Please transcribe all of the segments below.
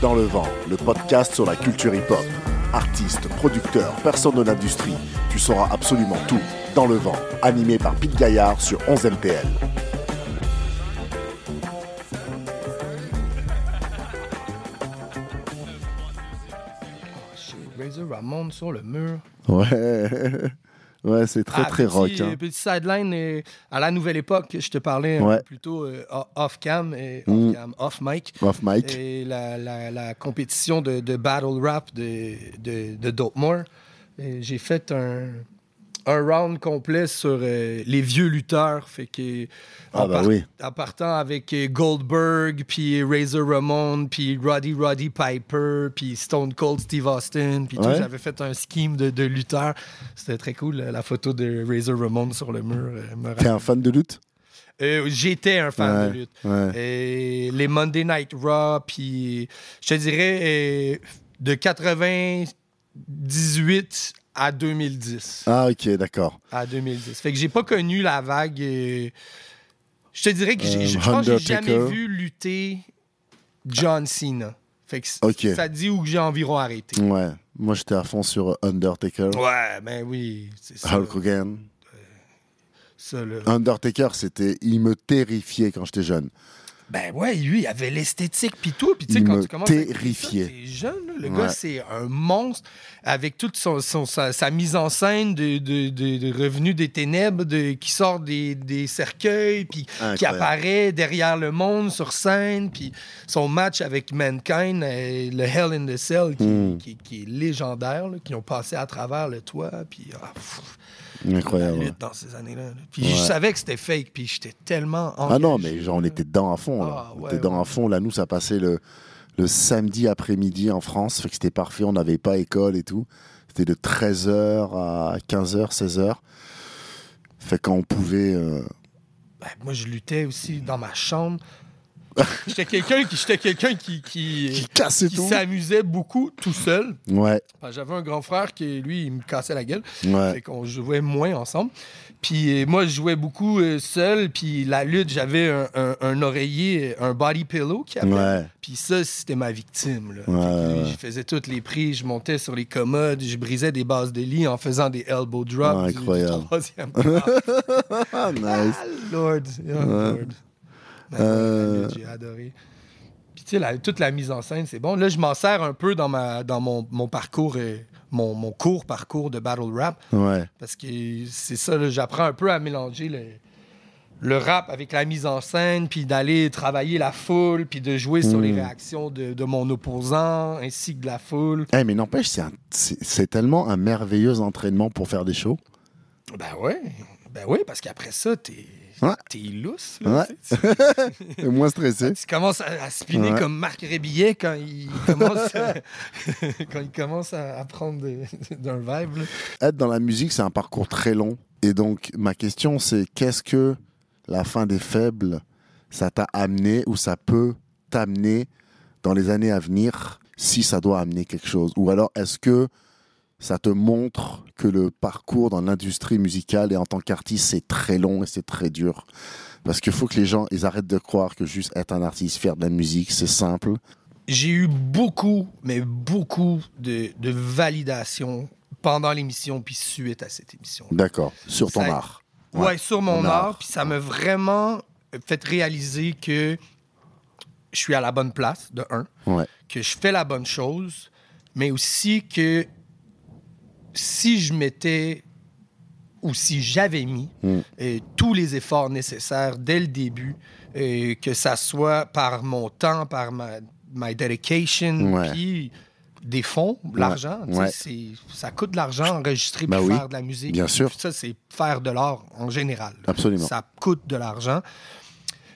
Dans le vent, le podcast sur la culture hip-hop. Artistes, producteurs, personnes de l'industrie, tu sauras absolument tout. Dans le vent, animé par Pete Gaillard sur 11 MPL. Razor Ramon sur le mur. Ouais. Ouais, c'est très, Ah, très petit, rock. euh, hein. Petit sideline euh, à la nouvelle époque, je te parlais un Ouais. peu plus tôt euh, off-cam, et Mm. off-mic. Off mic. Et la, la- la compétition de, de battle rap de, de, de Dopemore. Et J'ai fait un, un round complet sur euh, les vieux lutteurs. Fait que, Ah, en, bah oui. en partant avec euh, Goldberg, puis Razor Ramon, puis Roddy Roddy Piper, puis Stone Cold Steve Austin, puis tout. J'avais fait un scheme de, de lutteurs. C'était très cool, la photo de Razor Ramon sur le mur. euh, T'es un fan de lutte? Euh, J'étais un fan Ouais, de lutte. ouais. Et les Monday Night Raw, puis je te dirais de 98 à 2010. Ah, ok, d'accord. À 2010. Fait que j'ai pas connu la vague. euh, je te dirais que j'ai- Euh, je pense que j'ai jamais vu lutter John Cena. Fait que ça dit où j'ai environ arrêté. Ouais. Moi, j'étais à fond sur Undertaker, Ouais, ben oui. C'est ça. Hulk Hogan. ça, là. Undertaker, c'était, il me terrifiait quand j'étais jeune. Ben ouais, lui, il avait l'esthétique puis tout. Puis tu sais, quand tu commences. T'es jeune, là, le Ouais. gars, c'est un monstre avec toute son, son- sa, sa mise en scène de, de, de- de Revenu des ténèbres, de, qui sort des, des cercueils, puis qui apparaît derrière le monde sur scène, puis son match avec Mankind, euh, le Hell in the Cell, qui, Mm. qui- qui est légendaire, là, qui ont passé à travers le toit, puis ah, Incroyable. lutte dans ces années-là. là. Puis Ouais. je savais que c'était fake, puis j'étais tellement Ah non, mais genre, on était dedans à fond. Là. Ah, on était dedans ouais. à fond. Là, nous, ça passait le, le samedi après-midi en France. Fait que c'était parfait. On n'avait pas école et tout. C'était de 13h à 15h, 16h. Fait qu'on pouvait. euh, Ben, moi, je luttais aussi dans ma chambre. J'étais quelqu'un qui, j'étais quelqu'un qui, qui, qui cassait qui tout. s'amusait beaucoup tout seul. Ouais, J'avais un grand frère qui, lui, il me cassait la gueule. ouais. Fait qu'on jouait moins ensemble. Puis euh, moi, je jouais beaucoup euh, seul. Puis la lutte, j'avais un, un- un oreiller, un body pillow qui appelle. Ouais. Puis ça, c'était ma victime. là. Ouais. Je faisais toutes les prises, je montais sur les commodes, je brisais des bases de lit en faisant des elbow drops. Ouais, du- du incroyable. troisième. Nice. Ah, Lord. Oh, Lord. Ben, Euh. J'ai adoré. Puis, tu sais, la- toute la mise en scène, c'est bon. Là, je m'en sers un peu dans, ma, dans mon, mon parcours, euh, mon, mon court parcours de battle rap. Ouais. Parce que c'est ça, j'apprends un peu à mélanger le, le rap avec la mise en scène, puis d'aller travailler la foule, puis de jouer sur les Mm. réactions de, de mon opposant, ainsi que de la foule. Eh, mais n'empêche, c'est tellement un merveilleux entraînement pour faire des shows. Ben ouais. Ben oui, parce qu'après ça, t'es Ouais. t'es lousse. là, Ouais. moins stressé. Tu commences à, à spinner Ouais. comme Marc Rébillet quand il commence à, quand il commence à, prendre d'un vibe. là. Être dans la musique, c'est un parcours très long. Et donc, ma question, c'est qu'est-ce que la fin des faibles, ça t'a amené ou ça peut t'amener dans les années à venir si ça doit amener quelque chose? Ou alors, est-ce que ça te montre que le parcours dans l'industrie musicale et en tant qu'artiste, c'est très long et c'est très dur Parce qu'il faut que les gens, ils arrêtent de croire que juste être un artiste, faire de la musique, c'est simple. J'ai eu beaucoup, mais beaucoup de, de validation pendant l'émission puis suite à cette émission. D'accord. Sur ton Ça- art. Ouais, sur mon art, art. puis ça m'a vraiment fait réaliser que je suis à la bonne place, de un, Ouais. que je fais la bonne chose, mais aussi que si je m'étais ou si j'avais mis Mm. euh, tous les efforts nécessaires dès le début, euh, que ça soit par mon temps, par ma my dedication, Ouais. puis des fonds, l'argent. ouais. Ça coûte de l'argent enregistrer Ben oui, faire de la musique. bien sûr. Ça, c'est faire de l'art en général. là. Absolument. Ça coûte de l'argent.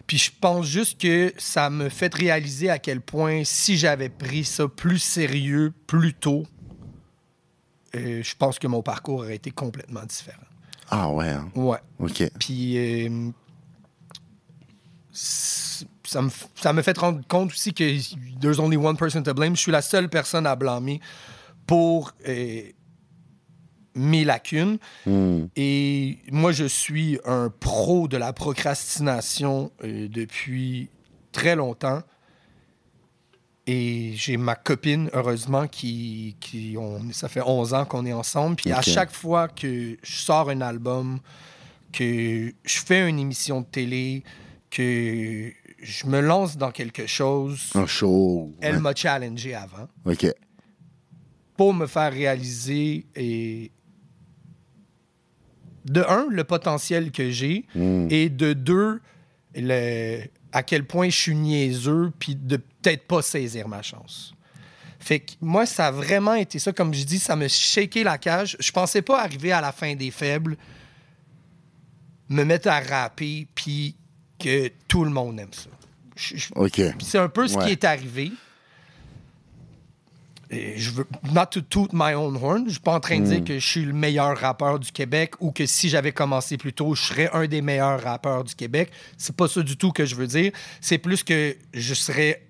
Puis je pense juste que ça me fait réaliser à quel point si j'avais pris ça plus sérieux, plus tôt, euh, je pense que mon parcours aurait été complètement différent. Ah ouais. hein? Ouais. Ok. Puis euh, ça me, ça me fait rendre compte aussi que there's only one person to blame. Je suis la seule personne à blâmer pour euh, mes lacunes. Hmm. Et moi, je suis un pro de la procrastination depuis très longtemps. Et j'ai ma copine, heureusement, qui, qui on, ça fait 11 ans qu'on est ensemble. Puis à chaque fois que je sors un album, que je fais une émission de télé, que je me lance dans quelque chose, Un show. elle ouais. m'a challengé avant Ok. pour me faire réaliser et de un le potentiel que j'ai Mm. et de deux le à quel point je suis niaiseux puis de peut-être pas saisir ma chance. Fait que moi ça a vraiment été ça comme je dis ça me shaké la cage. Je pensais pas arriver à la fin des faibles me mettre à rapper puis que tout le monde aime ça. Je- c'est un peu ce Ouais. qui est arrivé. Et je veux not to toot my own horn. Je suis pas en train de dire que je suis le meilleur rappeur du Québec ou que si j'avais commencé plus tôt, je serais un des meilleurs rappeurs du Québec. C'est pas ça du tout que je veux dire. C'est plus que je serais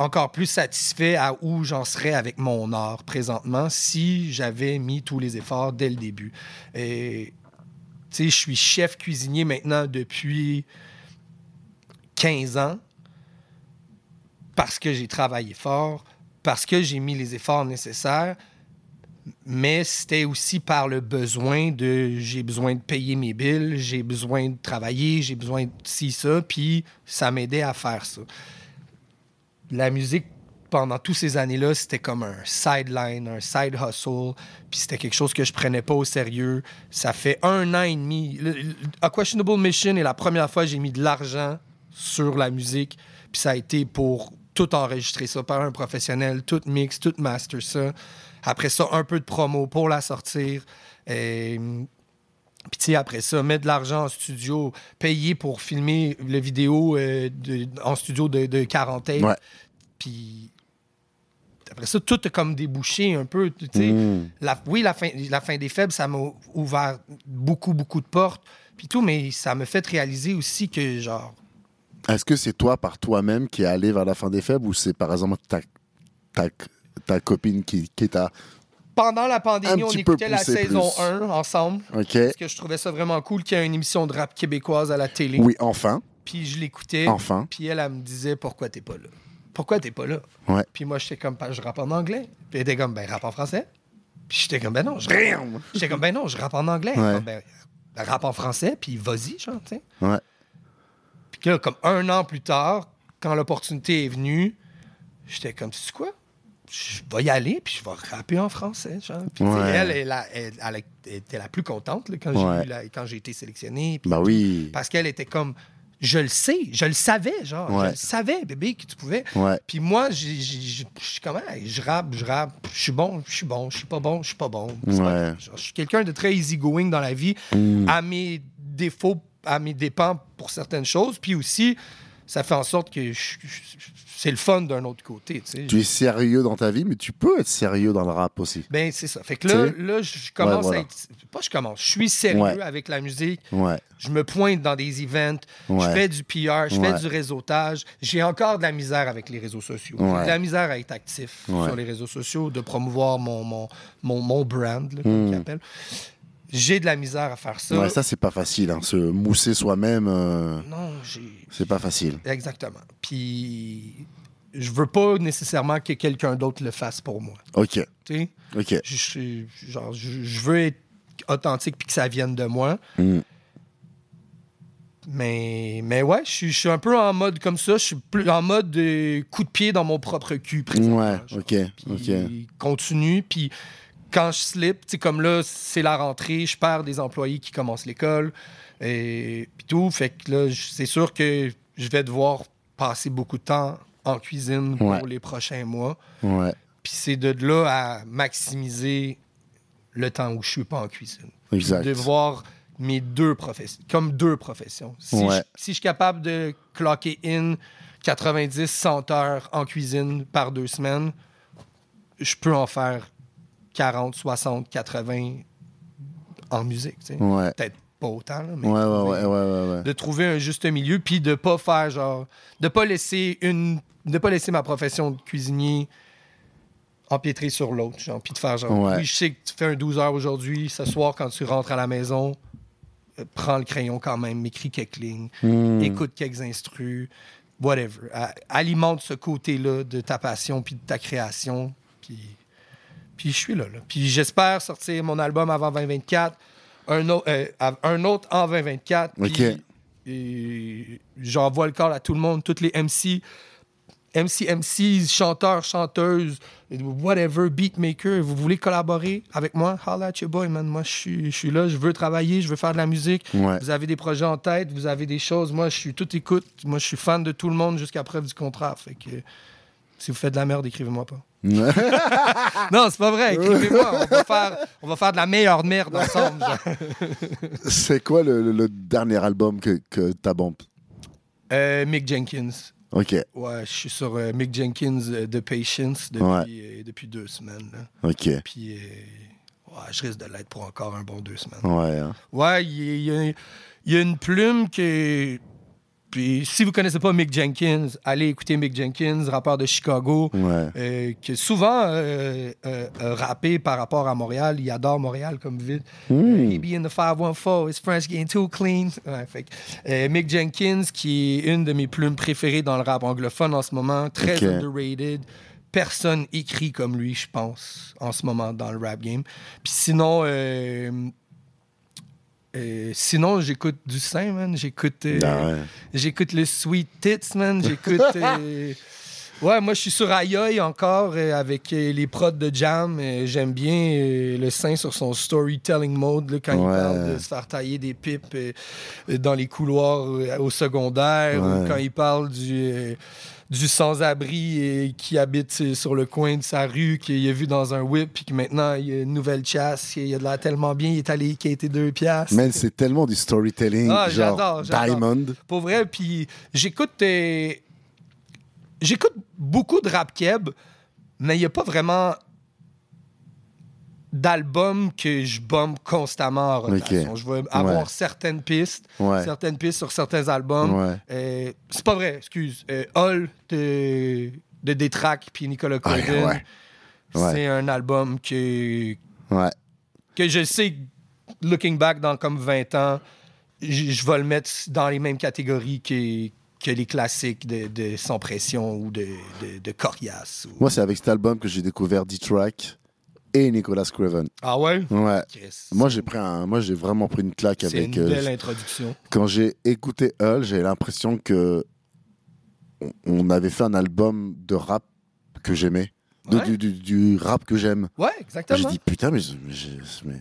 encore plus satisfait à où j'en serais avec mon art présentement si j'avais mis tous les efforts dès le début. Et je suis chef cuisinier maintenant depuis 15 ans parce que j'ai travaillé fort, parce que j'ai mis les efforts nécessaires, mais c'était aussi par le besoin de j'ai besoin de payer mes billes, j'ai besoin de travailler, j'ai besoin de ci, ça, puis ça m'aidait à faire ça. La musique, pendant toutes ces années-là, c'était comme un sideline, un side hustle, puis c'était quelque chose que je prenais pas au sérieux. Ça fait un an et demi. A Questionable Mission est la première fois que j'ai mis de l'argent sur la musique, puis ça a été pour tout enregistrer ça par un professionnel, tout mix, tout master ça. Après ça, un peu de promo pour la sortir. Et, puis, tu sais, après ça, mettre de l'argent en studio, payer pour filmer le vidéo euh, de- en studio de, de 40 takes. Ouais. Puis, après ça, tout a comme débouché un peu. Tu sais, Mm. la, oui, la fin, la fin des faibles, ça m'a ouvert beaucoup, beaucoup de portes. Puis tout, mais ça m'a fait réaliser aussi que, genre, Est-ce que c'est toi par toi-même qui est allé vers la fin des faibles ou c'est par exemple ta, ta, ta copine qui, qui t'a. Pendant la pandémie, on écoutait la saison plus. 1 ensemble. Ok. Parce que je trouvais ça vraiment cool qu'il y ait une émission de rap québécoise à la télé. Oui, enfin. Puis je l'écoutais. Enfin. Puis elle, elle me disait pourquoi t'es pas là? Pourquoi t'es pas là? Ouais. Puis moi, j'étais comme, je rappe en anglais. Puis elle était comme, ben, rappe en français. Puis j'étais comme, ben non, je. J'étais comme, ben non, je rappe en anglais. Ouais. Comme, ben, rappe en français, puis vas-y, genre, tu sais. Ouais. Puis là, comme un an plus tard, quand l'opportunité est venue, j'étais comme, c'est quoi? Je vais y aller, puis je vais rapper en français. Genre. Puis Ouais. elle, elle, a- elle- elle a- était la plus contente là, quand j'ai Ouais. la- quand j'ai été sélectionné. puis Bah oui. Parce qu'elle était comme, je le sais, je le savais, genre, Ouais. je le savais, bébé, que tu pouvais. Puis moi, je suis comme, Hey, je rappe, je rappe, je suis bon, je suis bon, je suis pas bon, je suis pas bon. Pas. Genre, je suis quelqu'un de très easygoing dans la vie, Mm. à mes défauts, à mes dépens pour certaines choses. Puis aussi, ça fait en sorte que c'est le fun d'un autre côté, tu sais. Tu es sérieux dans ta vie, mais tu peux être sérieux dans le rap aussi. Ben, c'est ça. Fait que là, là je commence voilà. à être. Pas je commence, je suis sérieux Ouais. avec la musique. Ouais. Je me pointe dans des events, je fais du PR, je fais du réseautage. J'ai encore de la misère avec les réseaux sociaux. J'ai Ouais. de la misère à être actif sur les réseaux sociaux, de promouvoir mon, mon, mon, mon brand, là, comme ils appellent. J'ai de la misère à faire ça. Ouais, ça, c'est pas facile. Hein. Se mousser soi-même, euh, Non, j'ai. c'est pas facile. Exactement. Puis, je veux pas nécessairement que quelqu'un d'autre le fasse pour moi. Ok. Tu sais? Ok. Je, genre, je, je veux être authentique puis que ça vienne de moi. Mm. Mais, mais ouais, je suis, je suis un peu en mode comme ça. Je suis plus en mode de coup de pied dans mon propre cul. Ouais. genre. Ok. Ok. Continue. Puis quand je slip, tu comme là, c'est la rentrée, je perds des employés qui commencent l'école et puis tout. Fait que là, c'est sûr que je vais devoir passer beaucoup de temps en cuisine pour les prochains mois. Ouais. Puis c'est de là à maximiser le temps où je suis pas en cuisine. Exact. De voir mes deux professions, comme deux professions. Si, Ouais. je, si je suis capable de clocker in 90, 100 heures en cuisine par deux semaines, je peux en faire 40, 60, 80 en musique. Ouais. Peut-être pas autant, là, mais Ouais, trouver- ouais, de trouver un juste milieu, puis de pas faire genre, de pas laisser une, de pas laisser ma profession de cuisinier empiétrer sur l'autre, genre, puis de faire genre, Ouais. oui, je sais que tu fais un 12 heures aujourd'hui, ce soir quand tu rentres à la maison, euh, prends le crayon quand même, m'écris quelques lignes, Mm. écoute quelques instrus, whatever. Alimente ce côté-là de ta passion puis de ta création. Puis, puis je suis là, là. Puis j'espère sortir mon album avant 2024, un, autre, euh, un autre en 2024. puis- Ok. et j'envoie le corps à tout le monde, toutes les MC, MC, MCs, chanteurs, chanteuses, whatever, beatmakers. Vous voulez collaborer avec moi? Holla at your boy, man. Moi, je suis, je suis là, je veux travailler, je veux faire de la musique. Ouais. Vous avez des projets en tête, vous avez des choses. Moi, je suis tout écoute. Moi, je suis fan de tout le monde jusqu'à preuve du contrat. Fait que si vous faites de la merde, écrivez-moi pas. Non, c'est pas vrai. Écrivez-moi. On va faire, on va faire de la meilleure merde ensemble. C'est quoi le, le- le dernier album que, que t'as bombe Euh, Mick Jenkins. Ok, Ouais, je suis sur euh, Mick Jenkins euh, de Patience depuis, Ouais. euh, depuis deux semaines. là. ok. Puis, euh, ouais, je risque de l'être pour encore un bon deux semaines. Ouais. hein. Ouais, il y, y a- il y a une plume que. Puis, si vous connaissez pas Mick Jenkins, allez écouter Mick Jenkins, rappeur de Chicago, Ouais. euh, qui est souvent euh, euh, euh, rappé par rapport à Montréal. Il adore Montréal comme ville. Hmm. He be in the 514, his French getting too clean. Ouais, fait Mick Jenkins, qui est une de mes plumes préférées dans le rap anglophone en ce moment, très Ok. underrated. Personne écrit comme lui, je pense, en ce moment dans le rap game. Puis sinon, euh, euh, sinon j'écoute du sein, man. J'écoute, euh, ouais. j'écoute le Sweet Tits, man. J'écoute. euh, Ouais, moi, je suis sur Ayoy encore avec les prods de Jam. J'aime bien le sein sur son storytelling mode là, quand il parle de se faire tailler des pipes dans les couloirs au secondaire ou quand il parle du, du sans-abri qui habite euh, sur le coin de sa rue, qu'il a vu dans un whip, puis que maintenant il y a une nouvelle chasse, il a de l'air tellement bien, il est allé quitter deux piastres. Man, c'est tellement du storytelling. Ah, genre j'adore, j'adore. Diamond. Pour vrai, puis j'écoute euh, j'écoute beaucoup de rap keb, mais il n'y a pas vraiment d'albums que je bombe constamment en rotation. Je vais avoir Ouais. certaines pistes, Ouais. certaines pistes sur certains albums. Ouais. Euh, c'est pas vrai, excuse. Euh, Hall de, de Détrac puis Nicolas. Ouais. c'est un album que, que je sais, looking back dans comme 20 ans, je je vais le mettre dans les mêmes catégories que, que les classiques de, de Sans Pression ou de, de, de Corias. ou- Moi, c'est avec cet album que j'ai découvert D-Track et Nicolas Craven. Ah ouais? Ouais. Moi, j'ai pris un, moi, j'ai vraiment pris une claque c'est avec. une euh, belle introduction. quand j'ai écouté Hull, j'ai l'impression que on- on avait fait un album de rap que j'aimais, Ouais. du, du- du rap que j'aime. Ouais, J'ai exactement. dit putain, mais, j'ai-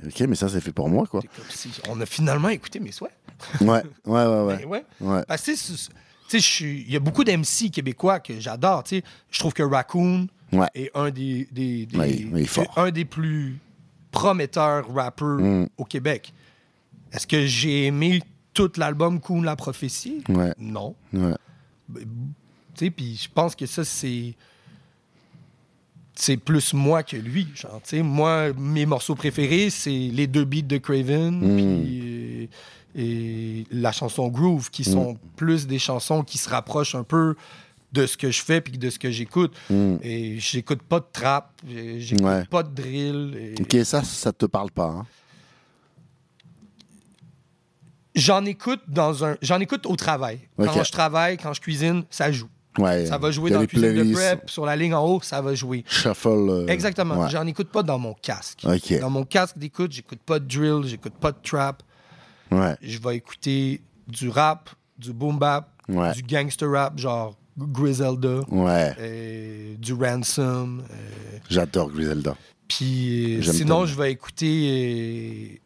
ok, mais ça c'est fait pour moi quoi. C'est si on a finalement écouté mes souhaits. Ouais, ouais, ouais, ouais. Ben ouais. il y a beaucoup d'MC québécois que j'adore. tu sais. Je trouve que Raccoon Ouais. est un des, des, fort. un des plus prometteurs rappeurs Mm. au Québec. Est-ce que j'ai aimé tout l'album Coon La Prophétie? Ouais. Non. ouais. Tu sais, puis je pense que ça, c'est. C'est plus moi que lui. Genre, moi, mes morceaux préférés, c'est les deux beats de Craven, Mm. euh, et la chanson Groove, qui sont plus des chansons qui se rapprochent un peu de ce que je fais puis de ce que j'écoute. Mm. Et j'écoute pas de trap, j'écoute Ouais. pas de drill. et- Ok, ça, ça te parle pas. Hein? J'en écoute dans un, j'en écoute au travail. Quand je travaille, quand je cuisine, ça joue. Ouais. Ça va jouer dans la les cuisine de prep, sur la ligne en haut, ça va jouer. Shuffle. euh, Exactement. ouais. J'en écoute pas dans mon casque. Dans mon casque d'écoute, j'écoute pas de drill, j'écoute pas de trap. Ouais. Je vais écouter du rap, du boom bap, du gangster rap, genre Griselda, Ouais. euh, du Ransom. euh, J'adore Griselda. Puis euh, sinon, je vais écouter euh,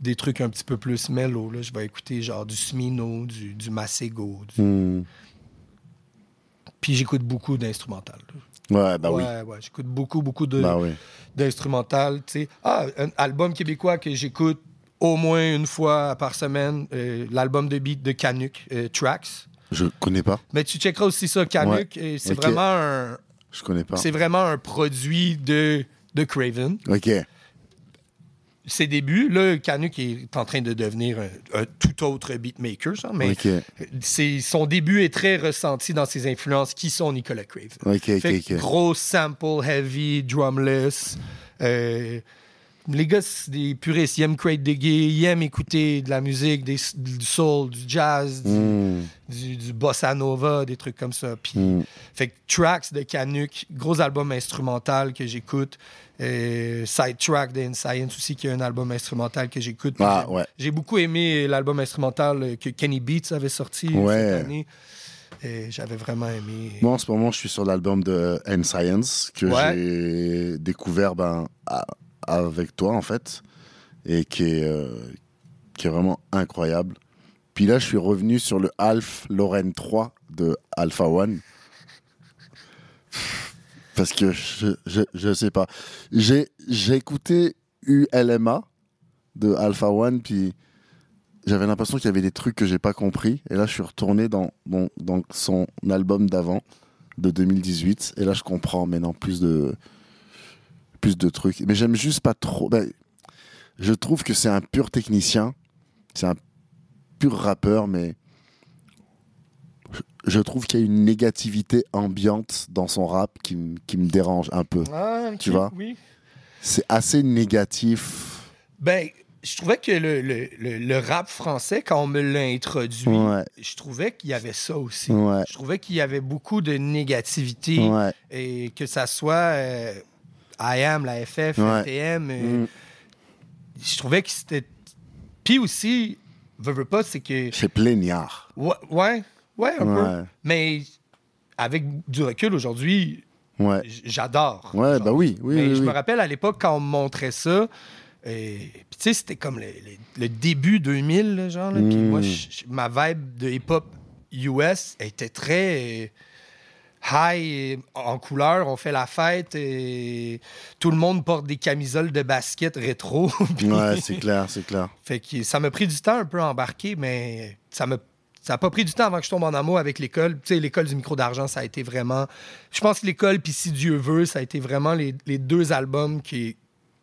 des trucs un petit peu plus mellow. Là. Je vais écouter genre du Smino, du, du Masego. du- Hmm. Puis j'écoute beaucoup d'instrumental. Ouais, bah oui. ouais, j'écoute beaucoup, beaucoup de, Bah oui. d'instrumental. Ah, un album québécois que j'écoute au moins une fois par semaine, euh, l'album de beat de Canuck, euh, Tracks. Je connais pas. Mais tu checkeras aussi ça, Canuck. C'est vraiment un, Je connais pas. c'est vraiment un produit de, de Craven. Ok. Ses débuts, là, Canuck est en train de devenir un, un tout autre beatmaker, ça, mais Ok. c'est, son début est très ressenti dans ses influences qui sont Nicolas Craven. Ok, ok, Fait ok. Gros sample, heavy, drumless. euh, les gars, c'est des puristes. Ils aiment Craig Diggy, ils aiment écouter de la musique, des, du soul, du jazz, du, Mm. du- du bossa nova, des trucs comme ça. Puis, Mm. fait que Tracks de Canuck, gros album instrumental que j'écoute. Euh, Side Track de Science aussi, qui est un album instrumental que j'écoute. Ah, j'ai- ouais. J'ai beaucoup aimé l'album instrumental euh, que Kenny Beats avait sorti euh, Ouais. cette année. Et J'avais vraiment aimé. Moi, en ce moment, je suis sur l'album de N Science que Ouais. j'ai découvert ben, à- avec toi, en fait, et qui est, euh, qui est vraiment incroyable. Puis là, je suis revenu sur le Alf Lorraine 3 de Alpha One. Parce que je, je, sais pas. J'ai écouté ULMA de Alpha One, puis j'avais l'impression qu'il y avait des trucs que j'ai pas compris. Et là, je suis retourné dans, dans, son album d'avant, de 2018. Et là, je comprends maintenant plus de, plus de trucs. Mais j'aime juste pas trop. ben, je trouve que c'est un pur technicien. C'est un pur rappeur, mais je- trouve qu'il y a une négativité ambiante dans son rap qui, qui me dérange un peu. Ah, Tu vois? Oui. C'est assez négatif. Ben, je trouvais que le, le- le- le rap français, quand on me l'a introduit, Ouais. je trouvais qu'il y avait ça aussi. Ouais. Je trouvais qu'il y avait beaucoup de négativité Ouais. et que ça soit euh, IAM, la FF, Ouais. FTM, Mm. je trouvais que c'était. Puis aussi, veux, veux pas, c'est que. C'est plaignard. Ouais, ouais, ouais, un peu. Mais avec du recul aujourd'hui, Ouais. j'adore. Ouais, bah oui, oui, Mais oui, je oui. me rappelle à l'époque quand on me montrait ça. Et puis tu sais, c'était comme le, le- le début 2000, là, genre. là. Puis Mm. moi, ma vibe de hip-hop US était très high en couleur. On fait la fête et tout le monde porte des camisoles de basket rétro. Puis- Ouais, c'est clair, c'est clair. fait que ça m'a pris du temps un peu à embarquer, mais ça m'a ça a pas pris du temps avant que je tombe en amour avec l'école. Tu sais, l'école du micro d'argent, ça a été vraiment. Je pense que l'école, puis si Dieu veut, ça a été vraiment les, les deux albums qui,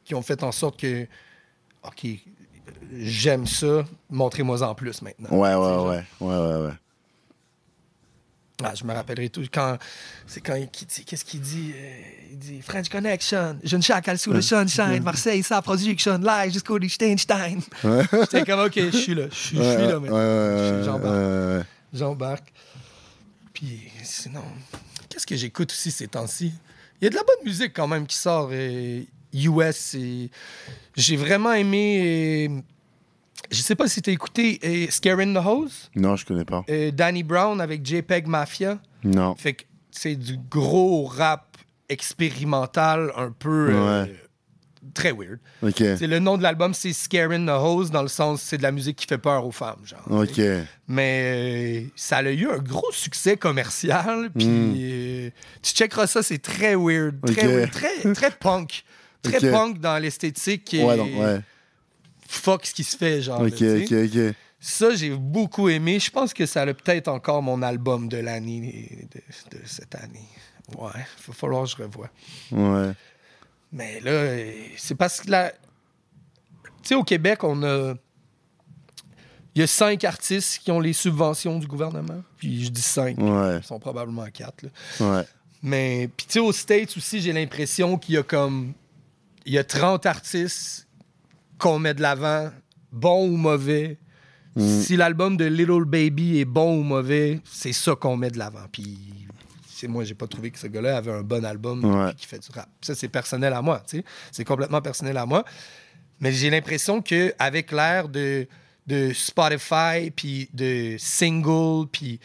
qui ont fait en sorte que. OK, j'aime ça, montrez-moi en plus maintenant. Ouais, ouais, ouais, ouais, ouais, ouais. Ah, je me rappellerai tout. Quand, c'est quand il qu'est-ce qu'il dit? Euh, il dit French Connection, je ne chacal sous le sunshine, Marseille, sa production, live jusqu'au Liechtenstein. J'étais comme, OK, je suis là, je suis Ouais, là ouais, maintenant. ouais, Je- J'embarque. ouais, ouais. J'embarque. Puis sinon, qu'est-ce que j'écoute aussi ces temps-ci? Il y a de la bonne musique quand même qui sort euh, US. et J'ai vraiment aimé. euh, je sais pas si t'as écouté euh, Scaring the Hose, Non, je connais pas. euh, Danny Brown avec JPEG Mafia. Non. Fait que c'est du gros rap expérimental, un peu euh, Ouais. très weird. Ok. C'est le nom de l'album, c'est Scaring the Hose, dans le sens c'est de la musique qui fait peur aux femmes, genre. Ok. Mais ça a eu un gros succès commercial. Puis Mm. euh, tu checkeras ça, c'est très weird. Très, weird, très, très punk. Très punk dans l'esthétique. et Ouais, donc, ouais. Fuck ce qui se fait, genre. Ok, là, ok, ok. Ça, j'ai beaucoup aimé. Je pense que ça a peut-être encore mon album de l'année, de, de cette année. Ouais, il va falloir que je revoie. Ouais. Mais là, c'est parce que là. Tu sais, au Québec, on a. Il y a cinq artistes qui ont les subventions du gouvernement. Puis je dis cinq. Ouais. Ils sont probablement quatre. là. Ouais. Mais, puis tu sais, aux States aussi, j'ai l'impression qu'il y a comme. Il y a 30 artistes qu'on met de l'avant, bons ou mauvais. Mm. Si l'album de Little Baby est bon ou mauvais, c'est ça qu'on met de l'avant. Puis, c'est moi, j'ai pas trouvé que ce gars-là avait un bon album Ouais. qui fait du rap. Ça, c'est personnel à moi, tu sais. C'est complètement personnel à moi. Mais j'ai l'impression que avec l'ère de, de Spotify, puis de single, puis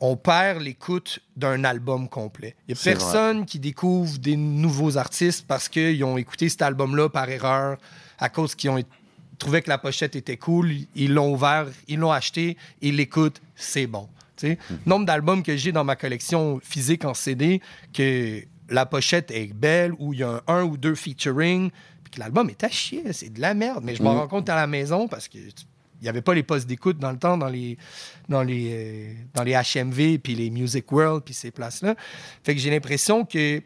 on perd l'écoute d'un album complet. Il n'y a personne qui découvre des nouveaux artistes parce qu'ils ont écouté cet album-là par erreur, à cause qu'ils ont trouvé que la pochette était cool, ils l'ont ouvert, ils l'ont acheté, ils l'écoutent, c'est bon. Tu sais, Nombre d'albums que j'ai dans ma collection physique en CD, que la pochette est belle, où il y a un, un ou deux featuring, puis que l'album est à chier, c'est de la merde. Mais je m'en Mm. rends compte à la maison parce que il n'y avait pas les postes d'écoute dans le temps, dans les, dans les, euh, dans les HMV, puis les Music World, puis ces places-là. Fait que j'ai l'impression que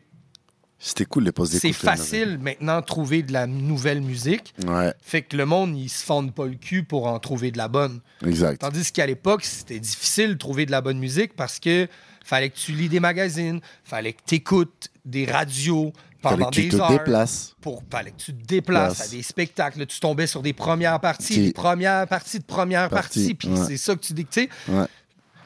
C'était cool les c'est d'écoute. là, facile maintenant de trouver de la nouvelle musique. Ouais, Fait que le monde, il se fonde pas le cul pour en trouver de la bonne. exact. Tandis qu'à l'époque, c'était difficile de trouver de la bonne musique parce que fallait que tu lis des magazines, fallait que tu écoutes des radios, pendant que tu des te heures. déplaces. Pour, fallait que tu te déplaces Place. à des spectacles. Tu tombais sur des premières parties, des premières parties de premières Parties. Puis ouais. c'est ça que tu dis. Tu Ouais.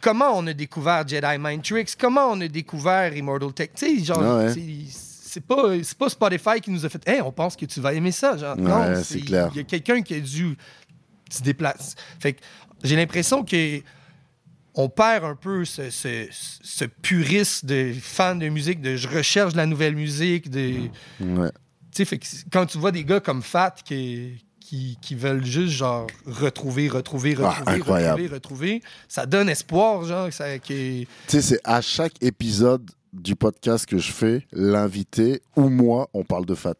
comment on a découvert Jedi Mind Tricks? Comment on a découvert Immortal Tech? Tu sais, genre, ouais. c'est- pas, pas Spotify qui nous a fait Hey, on pense que tu vas aimer ça. Genre, non, c'est clair. Il y a quelqu'un qui a dû se déplacer. Fait que j'ai l'impression que on perd un peu ce, ce, ce puriste de fan de musique, de je recherche de la nouvelle musique, de. Ouais. Fait que quand tu vois des gars comme Fat qui, qui, qui veulent juste, genre, retrouver, retrouver, Ah, retrouver, retrouver, retrouver, ça donne espoir, genre, que... Tu sais, c'est à chaque épisode du podcast que je fais, l'invité ou moi, on parle de Fat.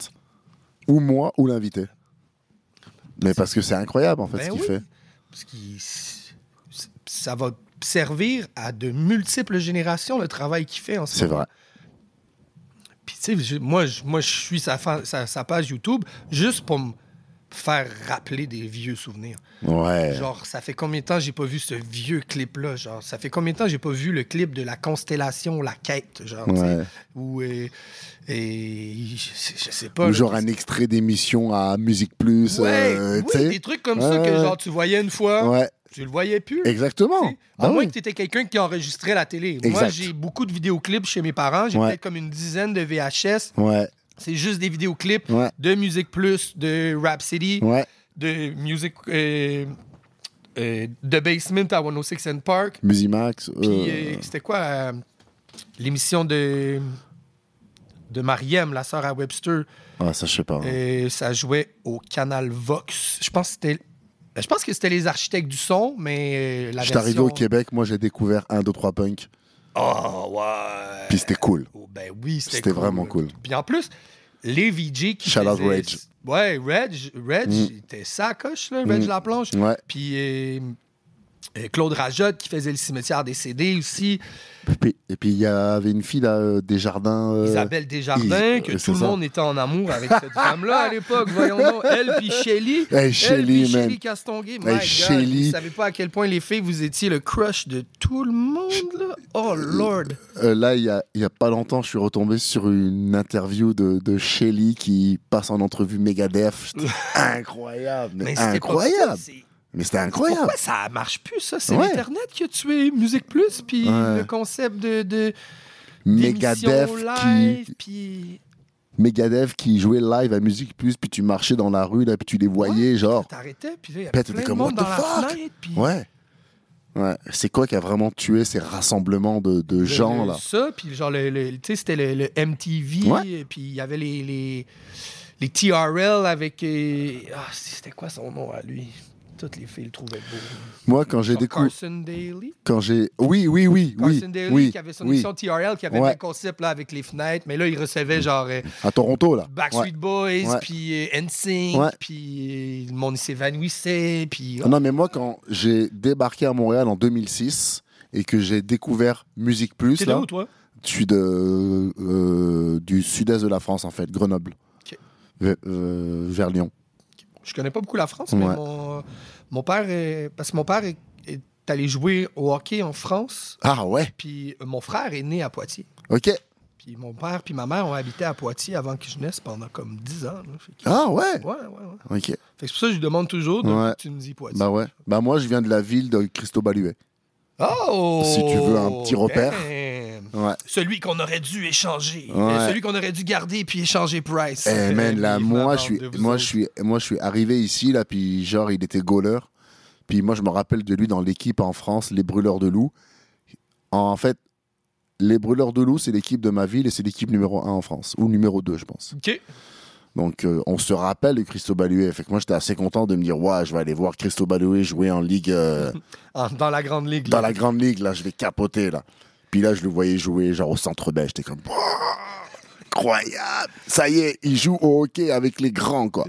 Ou moi ou l'invité. Mais parce que c'est incroyable, en fait, Ben ce qu'il oui. fait. Parce que ça va servir à de multiples générations le travail qu'il fait en ce C'est vrai. Puis, tu sais, moi, je, moi, je suis sa, sa, sa page YouTube juste pour me faire rappeler des vieux souvenirs. Ouais. Genre, ça fait combien de temps j'ai pas vu ce vieux clip-là? Genre, ça fait combien de temps j'ai pas vu le clip de la constellation, la quête? Genre, Ouais. ou. euh, et, je, je sais pas. Ou genre un extrait d'émission à Musique Plus. Ouais, euh, oui, des trucs comme ça que genre tu voyais une fois, Ouais, tu le voyais plus. exactement. Ah à moins oui. que tu étais quelqu'un qui enregistrait la télé. Moi, j'ai beaucoup de vidéoclips chez mes parents. J'ai Ouais. peut-être comme une dizaine de VHS. Ouais, C'est juste des vidéoclips ouais, de Music Plus, de Rap City, ouais. de Music. euh, euh, The Basement à 106 and Park. Musimax. Puis euh, euh, c'était quoi euh, l'émission de. de Mariem, la sœur à Webster? Ah, ça, je sais pas. Euh, ça jouait au canal Vox. Je pense que c'était. Ben, Je pense que c'était les architectes du son, mais euh, la J'étais arrivé au Québec, moi j'ai découvert 1, 2, 3 punk. Oh, ouais. Puis c'était cool. Oh, ben oui, c'était C'était cool. vraiment cool. Puis en plus, les VJ qui Shout out faisaient- Reg. Ouais, Reg, Reg Mm. était sacoche, là, Reg Mm. Laplanche. Ouais. Puis euh, Claude Rajotte qui faisait le cimetière des CD aussi. Et puis il y avait une fille là, euh, des jardins. euh, Isabelle Desjardins, Is- que euh, tout le ça. monde était en amour avec cette femme-là à l'époque. Voyons donc. Elle puis Shelly. Hey, Elle Shelly, man. Shelly Castonguay. Hey, Shelly. Vous savez pas à quel point les filles, vous étiez le crush de tout le monde, là? Oh, Lord. Euh, là, il y a, il y a pas longtemps, je suis retombé sur une interview de, de Shelly qui passe en entrevue Megadeth. C'était incroyable, mais, pas incroyable. Mais c'était incroyable. Pourquoi ça marche plus, ça? C'est Ouais. l'Internet qui a tué Musique Plus, puis Ouais. le concept de, de live, qui, puis... Megadeth qui jouait live à Musique Plus, puis tu marchais dans la rue, là, puis tu les voyais, genre. T'arrêtais, puis là, il y avait plein de monde dans la fenêtre, puis... Ouais. Ouais. C'est quoi qui a vraiment tué ces rassemblements de, de Le- gens, le- là? Ça, puis genre, le, le- tu sais, c'était le, MTV, Ouais. et puis il y avait les, les, les TRL avec... euh, ah, c'était quoi son nom à lui? Toutes les filles le trouvaient beau. Moi, quand j'ai découvert. Carson Daly. Quand j'ai. Oui, oui, oui, oui. Carson Daly oui, qui avait son oui. émission TRL, qui avait Ouais. le concept là, avec les fenêtres, mais là, il recevait genre... euh, À Toronto, là. Backstreet Ouais. Boys, puis euh, NSYNC, puis euh, le monde s'évanouissait, puis... Ah Non, mais moi, quand j'ai débarqué à Montréal en 2006 et que j'ai découvert Musique Plus, T'es là, où, toi? je suis de, euh, du sud-est de la France, en fait, Grenoble. Ok. Ve- euh, vers Lyon. Je connais pas beaucoup la France, mais Ouais. mon, mon père... est- parce que mon père est, est allé jouer au hockey en France, Ah ouais, puis euh, mon frère est né à Poitiers. ok. Puis mon père puis ma mère ont habité à Poitiers avant que je naisse pendant comme 10 ans. là. Fait que- Ah ouais, Ouais, ouais, ouais. ok. Fait que c'est pour ça que je demande toujours de Ouais. tu me dis Poitiers. Bah ouais. Bah moi, je viens de la ville de Christo-Baluet. Oh! Si tu veux un petit repère. Ouais. Celui qu'on aurait dû échanger. Ouais. Euh, Celui qu'on aurait dû garder puis échanger Price. Eh man, là, moi, je suis, moi, je suis, moi, je suis arrivé ici, là, puis genre, il était goaler. Puis moi, je me rappelle de lui dans l'équipe en France, les Brûleurs de Loups. En fait, les Brûleurs de Loups, c'est l'équipe de ma ville et c'est l'équipe numéro 1 en France, ou numéro 2, je pense. OK. Donc, euh, on se rappelle de Christo Baluet. Fait que moi, j'étais assez content de me dire, ouais, je vais aller voir Christo Baluet jouer en ligue, euh, En- dans la grande ligue. dans là. la grande ligue, là, je vais capoter, là. Puis là, je le voyais jouer, genre, au centre belge. J'étais comme, incroyable! Ça y est, il joue au hockey avec les grands, quoi.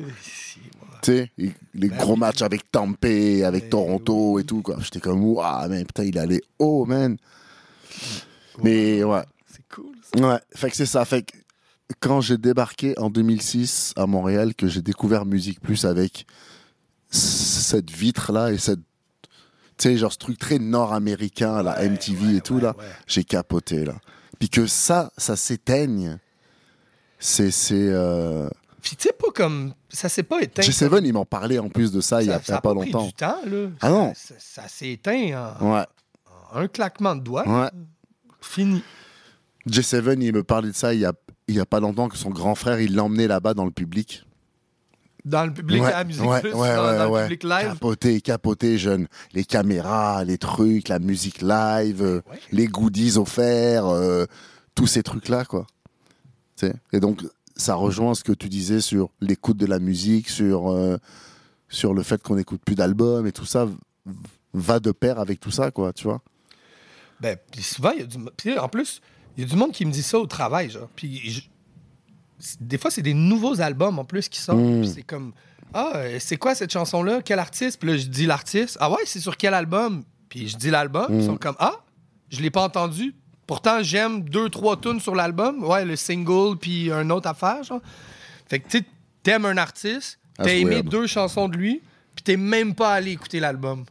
Tu sais, les Ben gros oui. matchs avec Tampa, avec Ben Toronto oui. et tout, quoi. J'étais comme, waouh, man, putain, il allait haut, man. Mais ouais, C'est cool. ça. ouais, fait que c'est ça. Fait que quand j'ai débarqué en 2006 à Montréal, que j'ai découvert Musique Plus avec cette vitre-là et cette. Tu sais, genre ce truc très nord-américain, la MTV ouais, et tout, ouais, là, j'ai capoté, là. Puis que ça, ça s'éteigne. C'est. euh, Puis tu sais, pas comme. Ça s'est pas éteint. G7, il m'en parlait en plus de ça, il y a, ça, a pas pris longtemps. du temps, là. Ah non. Ça, s'est éteint en, un claquement de doigts. ouais. Fini. J7, il me parlait de ça il y a, il y a pas longtemps que son grand frère, il l'emmenait là-bas dans le public. Dans le public ouais, à la musique ouais, plus, ouais, dans, le public live. Capoté, capoté, jeune. Les caméras, les trucs, la musique live, euh, les goodies offerts, euh, tous ces trucs-là, quoi. Et donc, ça rejoint ce que tu disais sur l'écoute de la musique, sur, euh, sur le fait qu'on n'écoute plus d'albums et tout ça va de pair avec tout ça, quoi, tu vois? Ben, puis souvent, il y a du. Puis en plus, il y a du monde qui me dit ça au travail, genre. Puis je- des fois, c'est des nouveaux albums en plus qui sortent. Mm. C'est comme Ah, euh, c'est quoi cette chanson-là? Quel artiste Puis là, je dis l'artiste. Ah ouais, c'est sur quel album Puis je dis l'album. Ils sont comme Ah, je l'ai pas entendu. Pourtant, j'aime deux, trois tunes sur l'album. Ouais, le single, puis un autre affaire, genre. Fait que tu sais, t'aimes un artiste, t'as aimé weird. deux chansons de lui, puis t'es même pas allé écouter l'album.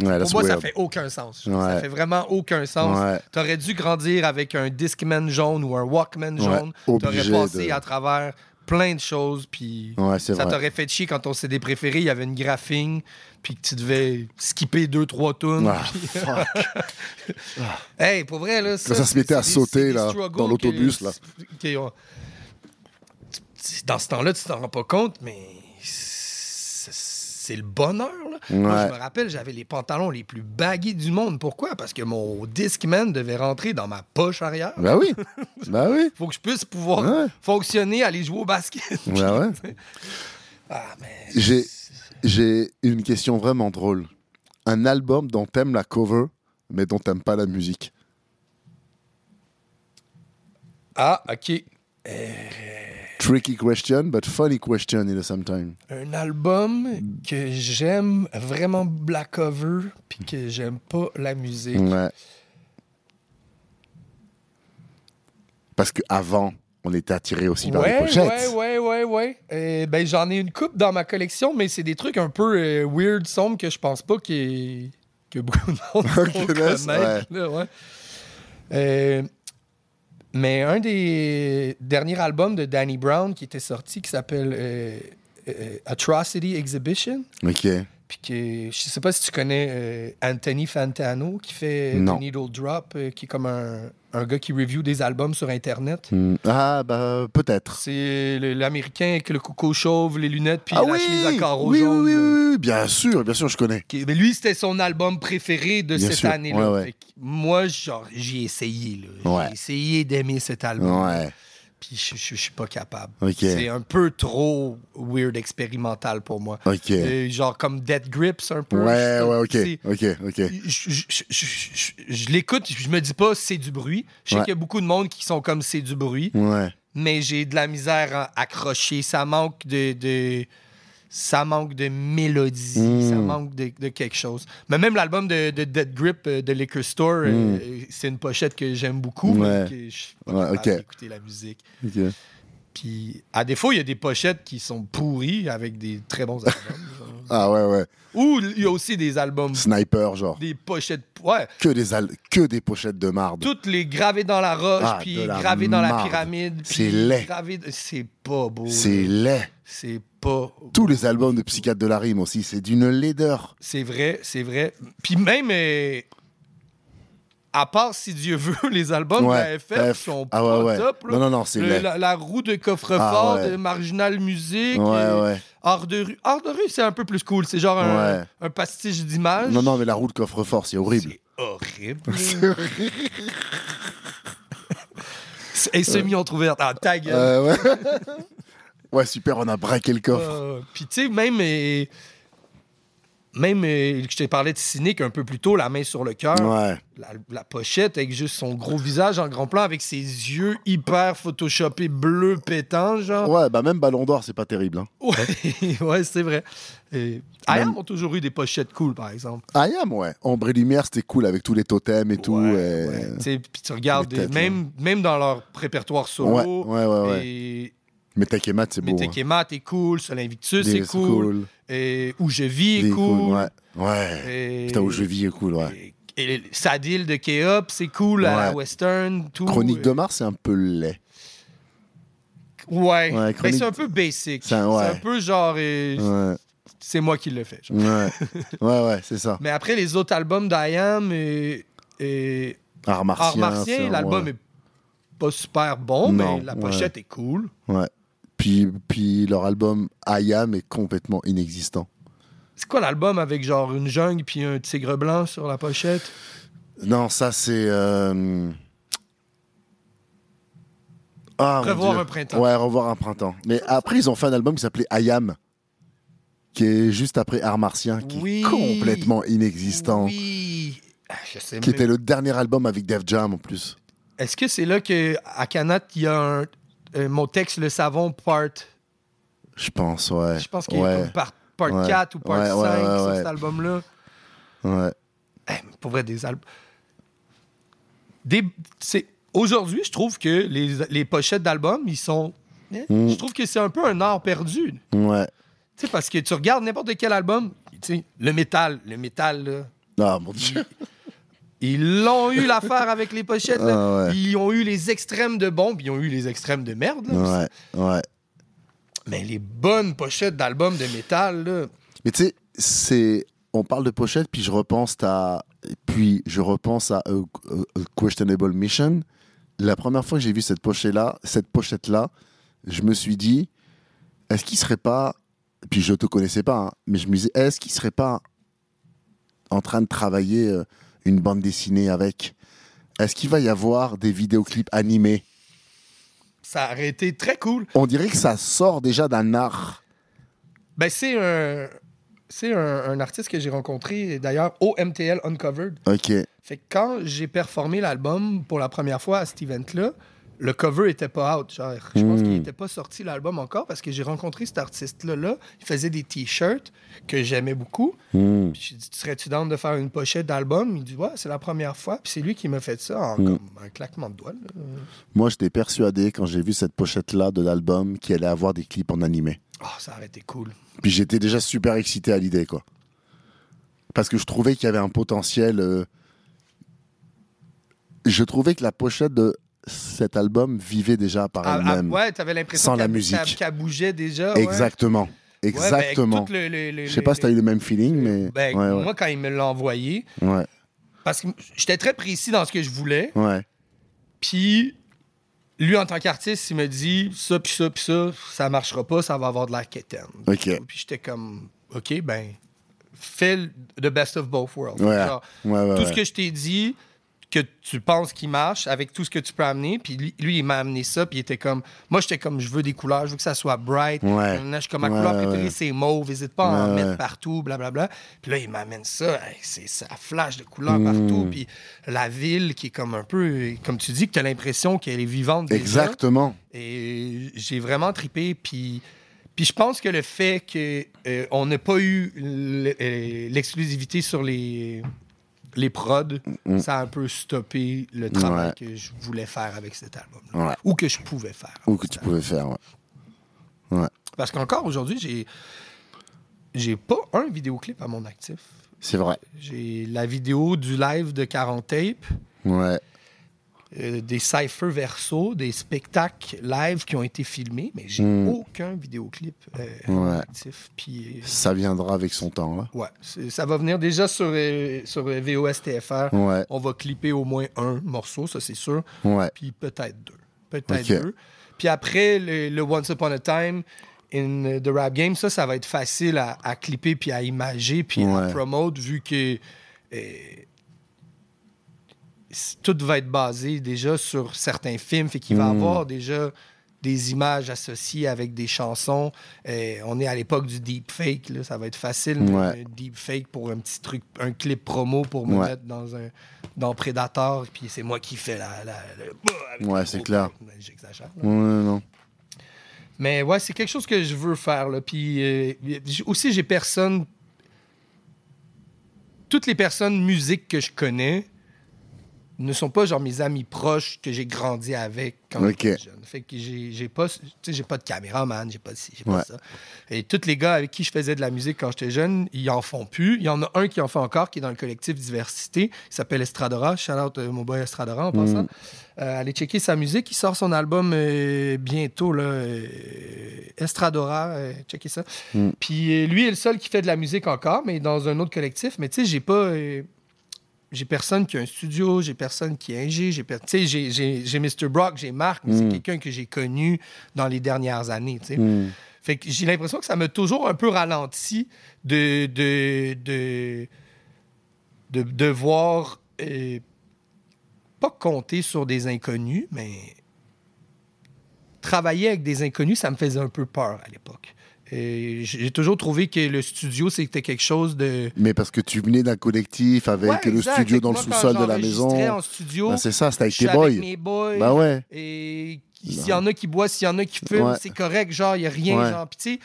Ouais, pour moi, ça weird. fait aucun sens. Ouais. Ça fait vraiment aucun sens. Ouais. T'aurais dû grandir avec un Discman jaune ou un Walkman jaune. T'aurais obligé passé de- à travers plein de choses, puis ça t'aurait fait chier quand ton CD préféré, il y avait une graphing, puis que tu devais skipper deux, trois tunes. Ah, puis- fuck. hey, pour vrai, là, ça, ça se mettait à des- sauter, là, dans l'autobus, là. que- on- Dans ce temps-là, tu t'en rends pas compte, mais c'est le bonheur. Là. Moi, je me rappelle, j'avais les pantalons les plus bagués du monde. Pourquoi? Parce que mon Discman devait rentrer dans ma poche arrière. Bah oui, bah oui. Faut que je puisse pouvoir Ouais. fonctionner, aller jouer au basket. Bah ouais. Ah, mais... J'ai, j'ai une question vraiment drôle. Un album dont t'aimes la cover, mais dont t'aimes pas la musique. Ah, OK. Tricky question, but funny question in the same time. Un album que j'aime vraiment black cover, puis que j'aime pas la musique. Ouais. Parce qu'avant, on était attiré aussi par les Ouais, pochettes. ouais, ouais, ouais, ouais. Euh, ben, j'en ai une coupe dans ma collection, mais c'est des trucs un peu euh, weird, sombres, que je pense pas que beaucoup de monde là, ouais. Euh, mais un des derniers albums de Danny Brown qui était sorti, qui s'appelle euh, euh, Atrocity Exhibition. Puis que je sais pas si tu connais euh, Anthony Fantano qui fait Non. The Needle Drop, euh, qui est comme un, un gars qui review des albums sur Internet. Hmm. Ah, bah, peut-être. C'est l'américain avec le coucou chauve, les lunettes, puis ah la oui, chemise à carreaux oui, oui, oui, oui, bien sûr, bien sûr, je connais. Qui- Mais lui, c'était son album préféré de Bien cette année-là. ouais, ouais. Moi, genre, j'ai essayé. Ouais. J'ai essayé d'aimer cet album. Ouais. Puis je, je- je suis pas capable. C'est un peu trop weird expérimental pour moi. Euh, genre comme Dead Grips un peu. Ouais, Je- ouais, ok. Ok, ok. je, l'écoute, je me dis pas c'est du bruit. Je sais Ouais. qu'il y a beaucoup de monde qui sont comme c'est du bruit Ouais. mais j'ai de la misère à accrocher. Ça manque de, de- ça manque de mélodie, Mm. ça manque de, de quelque chose. Mais même l'album de, de Dead Grip euh, de Liquor Store, euh, c'est une pochette que j'aime beaucoup, Mm. Ouais. que je suis pas Ouais, d'écouter la musique. ok. Puis à défaut, il y a des pochettes qui sont pourries avec des très bons albums. genre. Ah ouais, ouais. Ou il y a aussi des albums, Sniper, genre. des pochettes, ouais, Que des, al- que des pochettes de marde. toutes les gravées dans la roche, Ah, puis gravées dans la pyramide. C'est laid. gravées- C'est pas beau. C'est laid. C'est pas Tous les albums de Psychiatre de la Rime aussi, c'est d'une laideur. C'est vrai, c'est vrai. Puis même, euh, à part si Dieu veut, les albums Ouais, de la FF F. sont Ah pas ouais, ouais. top. là. Non, non, non, c'est la, la roue de coffre-fort Ah de Marginal Music. Ouais, euh, ouais. Art de rue. Art de rue, c'est un peu plus cool. C'est genre un, pastiche d'image. Non, non, mais la roue de coffre-fort, c'est horrible. C'est horrible. Et semi entrouverte. Ah, ta gueule. Euh, ouais. super, on a braqué le coffre. Euh, Puis tu sais, même, euh, même euh, je t'ai parlé de cynique un peu plus tôt, la main sur le cœur. Ouais. La, la pochette avec juste son gros visage en grand plan, avec ses yeux hyper photoshopés bleu pétant, genre. Ouais, bah même Ballon d'Or, c'est pas terrible. Hein. Ouais, ouais, c'est vrai. Et IAM ont toujours eu des pochettes cool, par exemple. Ayam, ouais. Ombre et Lumière, c'était cool avec tous les totems et tout. Ouais, et-. Tu sais, Puis tu regardes, têtes, même, même dans leur répertoire solo, ouais, ouais, ouais. et Mais Tech et c'est beau. Et Mat est cool, Sol Invictus hein. est C'est cool, et Où je vis est cool. Ouais. Ouais. et- Putain, où je vis est cool, ouais. Et, Sadil de K-Up, c'est cool, à. Western, tout. Chronique de Mars, c'est un peu laid. Ouais. Chronique- c'est un peu basic. C'est un- peu genre. C'est moi qui le fais. ouais, ouais, ouais, c'est ça. Mais après, les autres albums d'IAM et, et Art martien. Art Martien, c'est- l'album est pas super bon, mais la pochette est cool. Ouais. Puis, puis leur album Ayam est complètement inexistant. C'est quoi l'album avec genre une jungle puis un tigre blanc sur la pochette? Non, ça c'est. euh, Ah, Revoir un printemps. Ouais, revoir un printemps. Mais après, ils ont fait un album qui s'appelait Ayam, qui est juste après Art Martien, qui Oui. est complètement inexistant. Oui. Ah, Je sais Qui même- était le dernier album avec Def Jam en plus. Est-ce que c'est là que à Canat, il y a un, euh, mon texte Le Savon part. Je pense, ouais. Je pense qu'il ouais. comme part, part Ouais. 4 ou part Ouais, 5 ouais, ouais, sur cet album-là. ouais. Eh, mais pour vrai, des albums. Des... Aujourd'hui, je trouve que les, les pochettes d'albums, ils sont. eh, Mm. Je trouve que c'est un peu un art perdu. Ouais. Tu sais, parce que tu regardes n'importe quel album, tu sais, le métal, le métal, là, Ah, mon Dieu. Ils l'ont eu l'affaire avec les pochettes. là. Ah, ouais. Ils ont eu les extrêmes de bons, puis ils ont eu les extrêmes de merde. là. Ouais, ouais. Mais les bonnes pochettes d'albums de métal, là, Mais tu sais, c'est. On parle de pochette, puis je repense à. Puis je repense à A, A- A Questionable Mission. La première fois que j'ai vu cette pochette-là, cette pochette-là, je me suis dit, est-ce qu'il serait pas. Puis je te connaissais pas, hein, mais je me disais, est-ce qu'il serait pas en train de travailler euh, une bande dessinée avec Est-ce qu'il va y avoir des vidéoclips animés? Ça aurait été très cool. On dirait que ça sort déjà d'un art. Ben, c'est un. C'est un, un artiste que j'ai rencontré, d'ailleurs, au MTL Uncovered. Ok. Fait que quand j'ai performé l'album pour la première fois à cet event-là, le cover était pas out. Genre, je pense Mm. qu'il était pas sorti l'album encore parce que j'ai rencontré cet artiste-là. Là. Il faisait des t-shirts que j'aimais beaucoup. Hmm. Puis j'ai dit, tu serais-tu down de faire une pochette d'album? Il dit, ouais, c'est la première fois. Puis c'est lui qui m'a fait ça en Mm. comme un claquement de doigts. là. Moi, j'étais persuadé quand j'ai vu cette pochette-là de l'album qu'il allait avoir des clips en animé. Ah, ça aurait été cool. Puis j'étais déjà super excité à l'idée, quoi. Parce que je trouvais qu'il y avait un potentiel. euh, Je trouvais que la pochette de cet album vivait déjà par Ah, ah, elle-même. ouais, t'avais l'impression sans la qu'elle- qu'elle bougeait déjà. ouais. Exactement. Ouais, ben, Exactement. le- le- le- Je sais pas si tu as eu le même feeling, mais. Ben, ouais. Moi, quand il me l'a envoyé, parce que j'étais très précis dans ce que je voulais, ouais. puis lui, en tant qu'artiste, il me dit ça, puis ça, puis ça, ça marchera pas, ça va avoir de la quétaine. Ok. Puis j'étais comme, OK, ben, fais le- the best of both worlds. Genre, tout ce que je t'ai dit, que tu penses qui marche, avec tout ce que tu peux amener, puis lui, lui, il m'a amené ça, puis il était comme, moi, j'étais comme, je veux des couleurs, je veux que ça soit bright. Ouais. Je suis comme, ma Ouais, couleur ouais, préférée, ouais. c'est mauve, n'hésite pas à en mettre partout, blablabla. Puis là, il m'amène ça, hey, c'est ça flash de couleurs Mm. partout, puis la ville qui est comme un peu, comme tu dis, que tu as l'impression qu'elle est vivante déjà. Exactement. Et j'ai vraiment tripé. Puis, puis je pense que le fait qu'on n'ait pas eu euh, l'exclusivité sur les, les prods, Mm. ça a un peu stoppé le travail Ouais. que je voulais faire avec cet album Ouais. Ou que je pouvais faire. Ou que tu pouvais faire, ouais. Parce qu'encore aujourd'hui, j'ai. J'ai pas un vidéoclip à mon actif. C'est vrai. J'ai la vidéo du live de 40 Tape, Ouais. Euh, des cyphers verso, des spectacles live qui ont été filmés, mais j'ai Mm. aucun vidéoclip euh, Ouais. actif. Puis, euh, Ça viendra avec son temps, là. ouais, ça va venir déjà sur, sur euh, VOS TFR. Ouais. On va clipper au moins un morceau, ça c'est sûr. Ouais. Puis peut-être deux. Peut-être deux. Puis après, le, le Once Upon a Time in the Rap Game, ça, ça va être facile à, à clipper puis à imager puis à promote vu que tout va être basé déjà sur certains films. Fait qu'il va y Mm. avoir déjà des images associées avec des chansons. Euh, on est à l'époque du deepfake. Là. Ça va être facile, Ouais. un deepfake pour un petit truc, un clip promo pour me Ouais. mettre dans un dans Predator. Puis c'est moi qui fais la... Ouais, c'est clair. J'exagère. là. Ouais, non. Mais ouais, c'est quelque chose que je veux faire. Là. Puis euh, aussi, j'ai personne. Toutes les personnes musique que je connais ne sont pas genre mes amis proches que j'ai grandi avec quand j'étais jeune. Fait que j'ai pas, tu sais, j'ai pas de caméraman, j'ai pas de ci, j'ai pas Ouais. ça. Et tous les gars avec qui je faisais de la musique quand j'étais jeune, ils en font plus. Il y en a un qui en fait encore, qui est dans le collectif Diversité, qui s'appelle Estradora. Shout out euh, mon boy Estradora en passant. Euh, allez checker sa musique. Il sort son album euh, bientôt, là, Estradora. checker ça. Puis euh, lui est le seul qui fait de la musique encore, mais dans un autre collectif. Mais tu sais, j'ai pas. J'ai personne qui a un studio, j'ai personne qui est ingé, j'ai per- j'ai- j'ai j'ai Mr. Brock, j'ai Marc, mais c'est quelqu'un que j'ai connu dans les dernières années. Hmm. Fait que j'ai l'impression que ça m'a toujours un peu ralenti de de de de devoir euh, pas compter sur des inconnus, mais travailler avec des inconnus, ça me faisait un peu peur à l'époque. J'ai toujours trouvé que le studio, c'était quelque chose de... Mais parce que tu venais d'un collectif avec Ouais, le exact. studio dans le moi, sous-sol de la maison. en studio, Ben, c'est ça, c'était avec tes boys. avec mes boys. Bah ouais. Et s'il y en a qui boivent, s'il y en a qui fument, Ouais. c'est correct. Genre, il n'y a rien. Ouais. Genre, Puis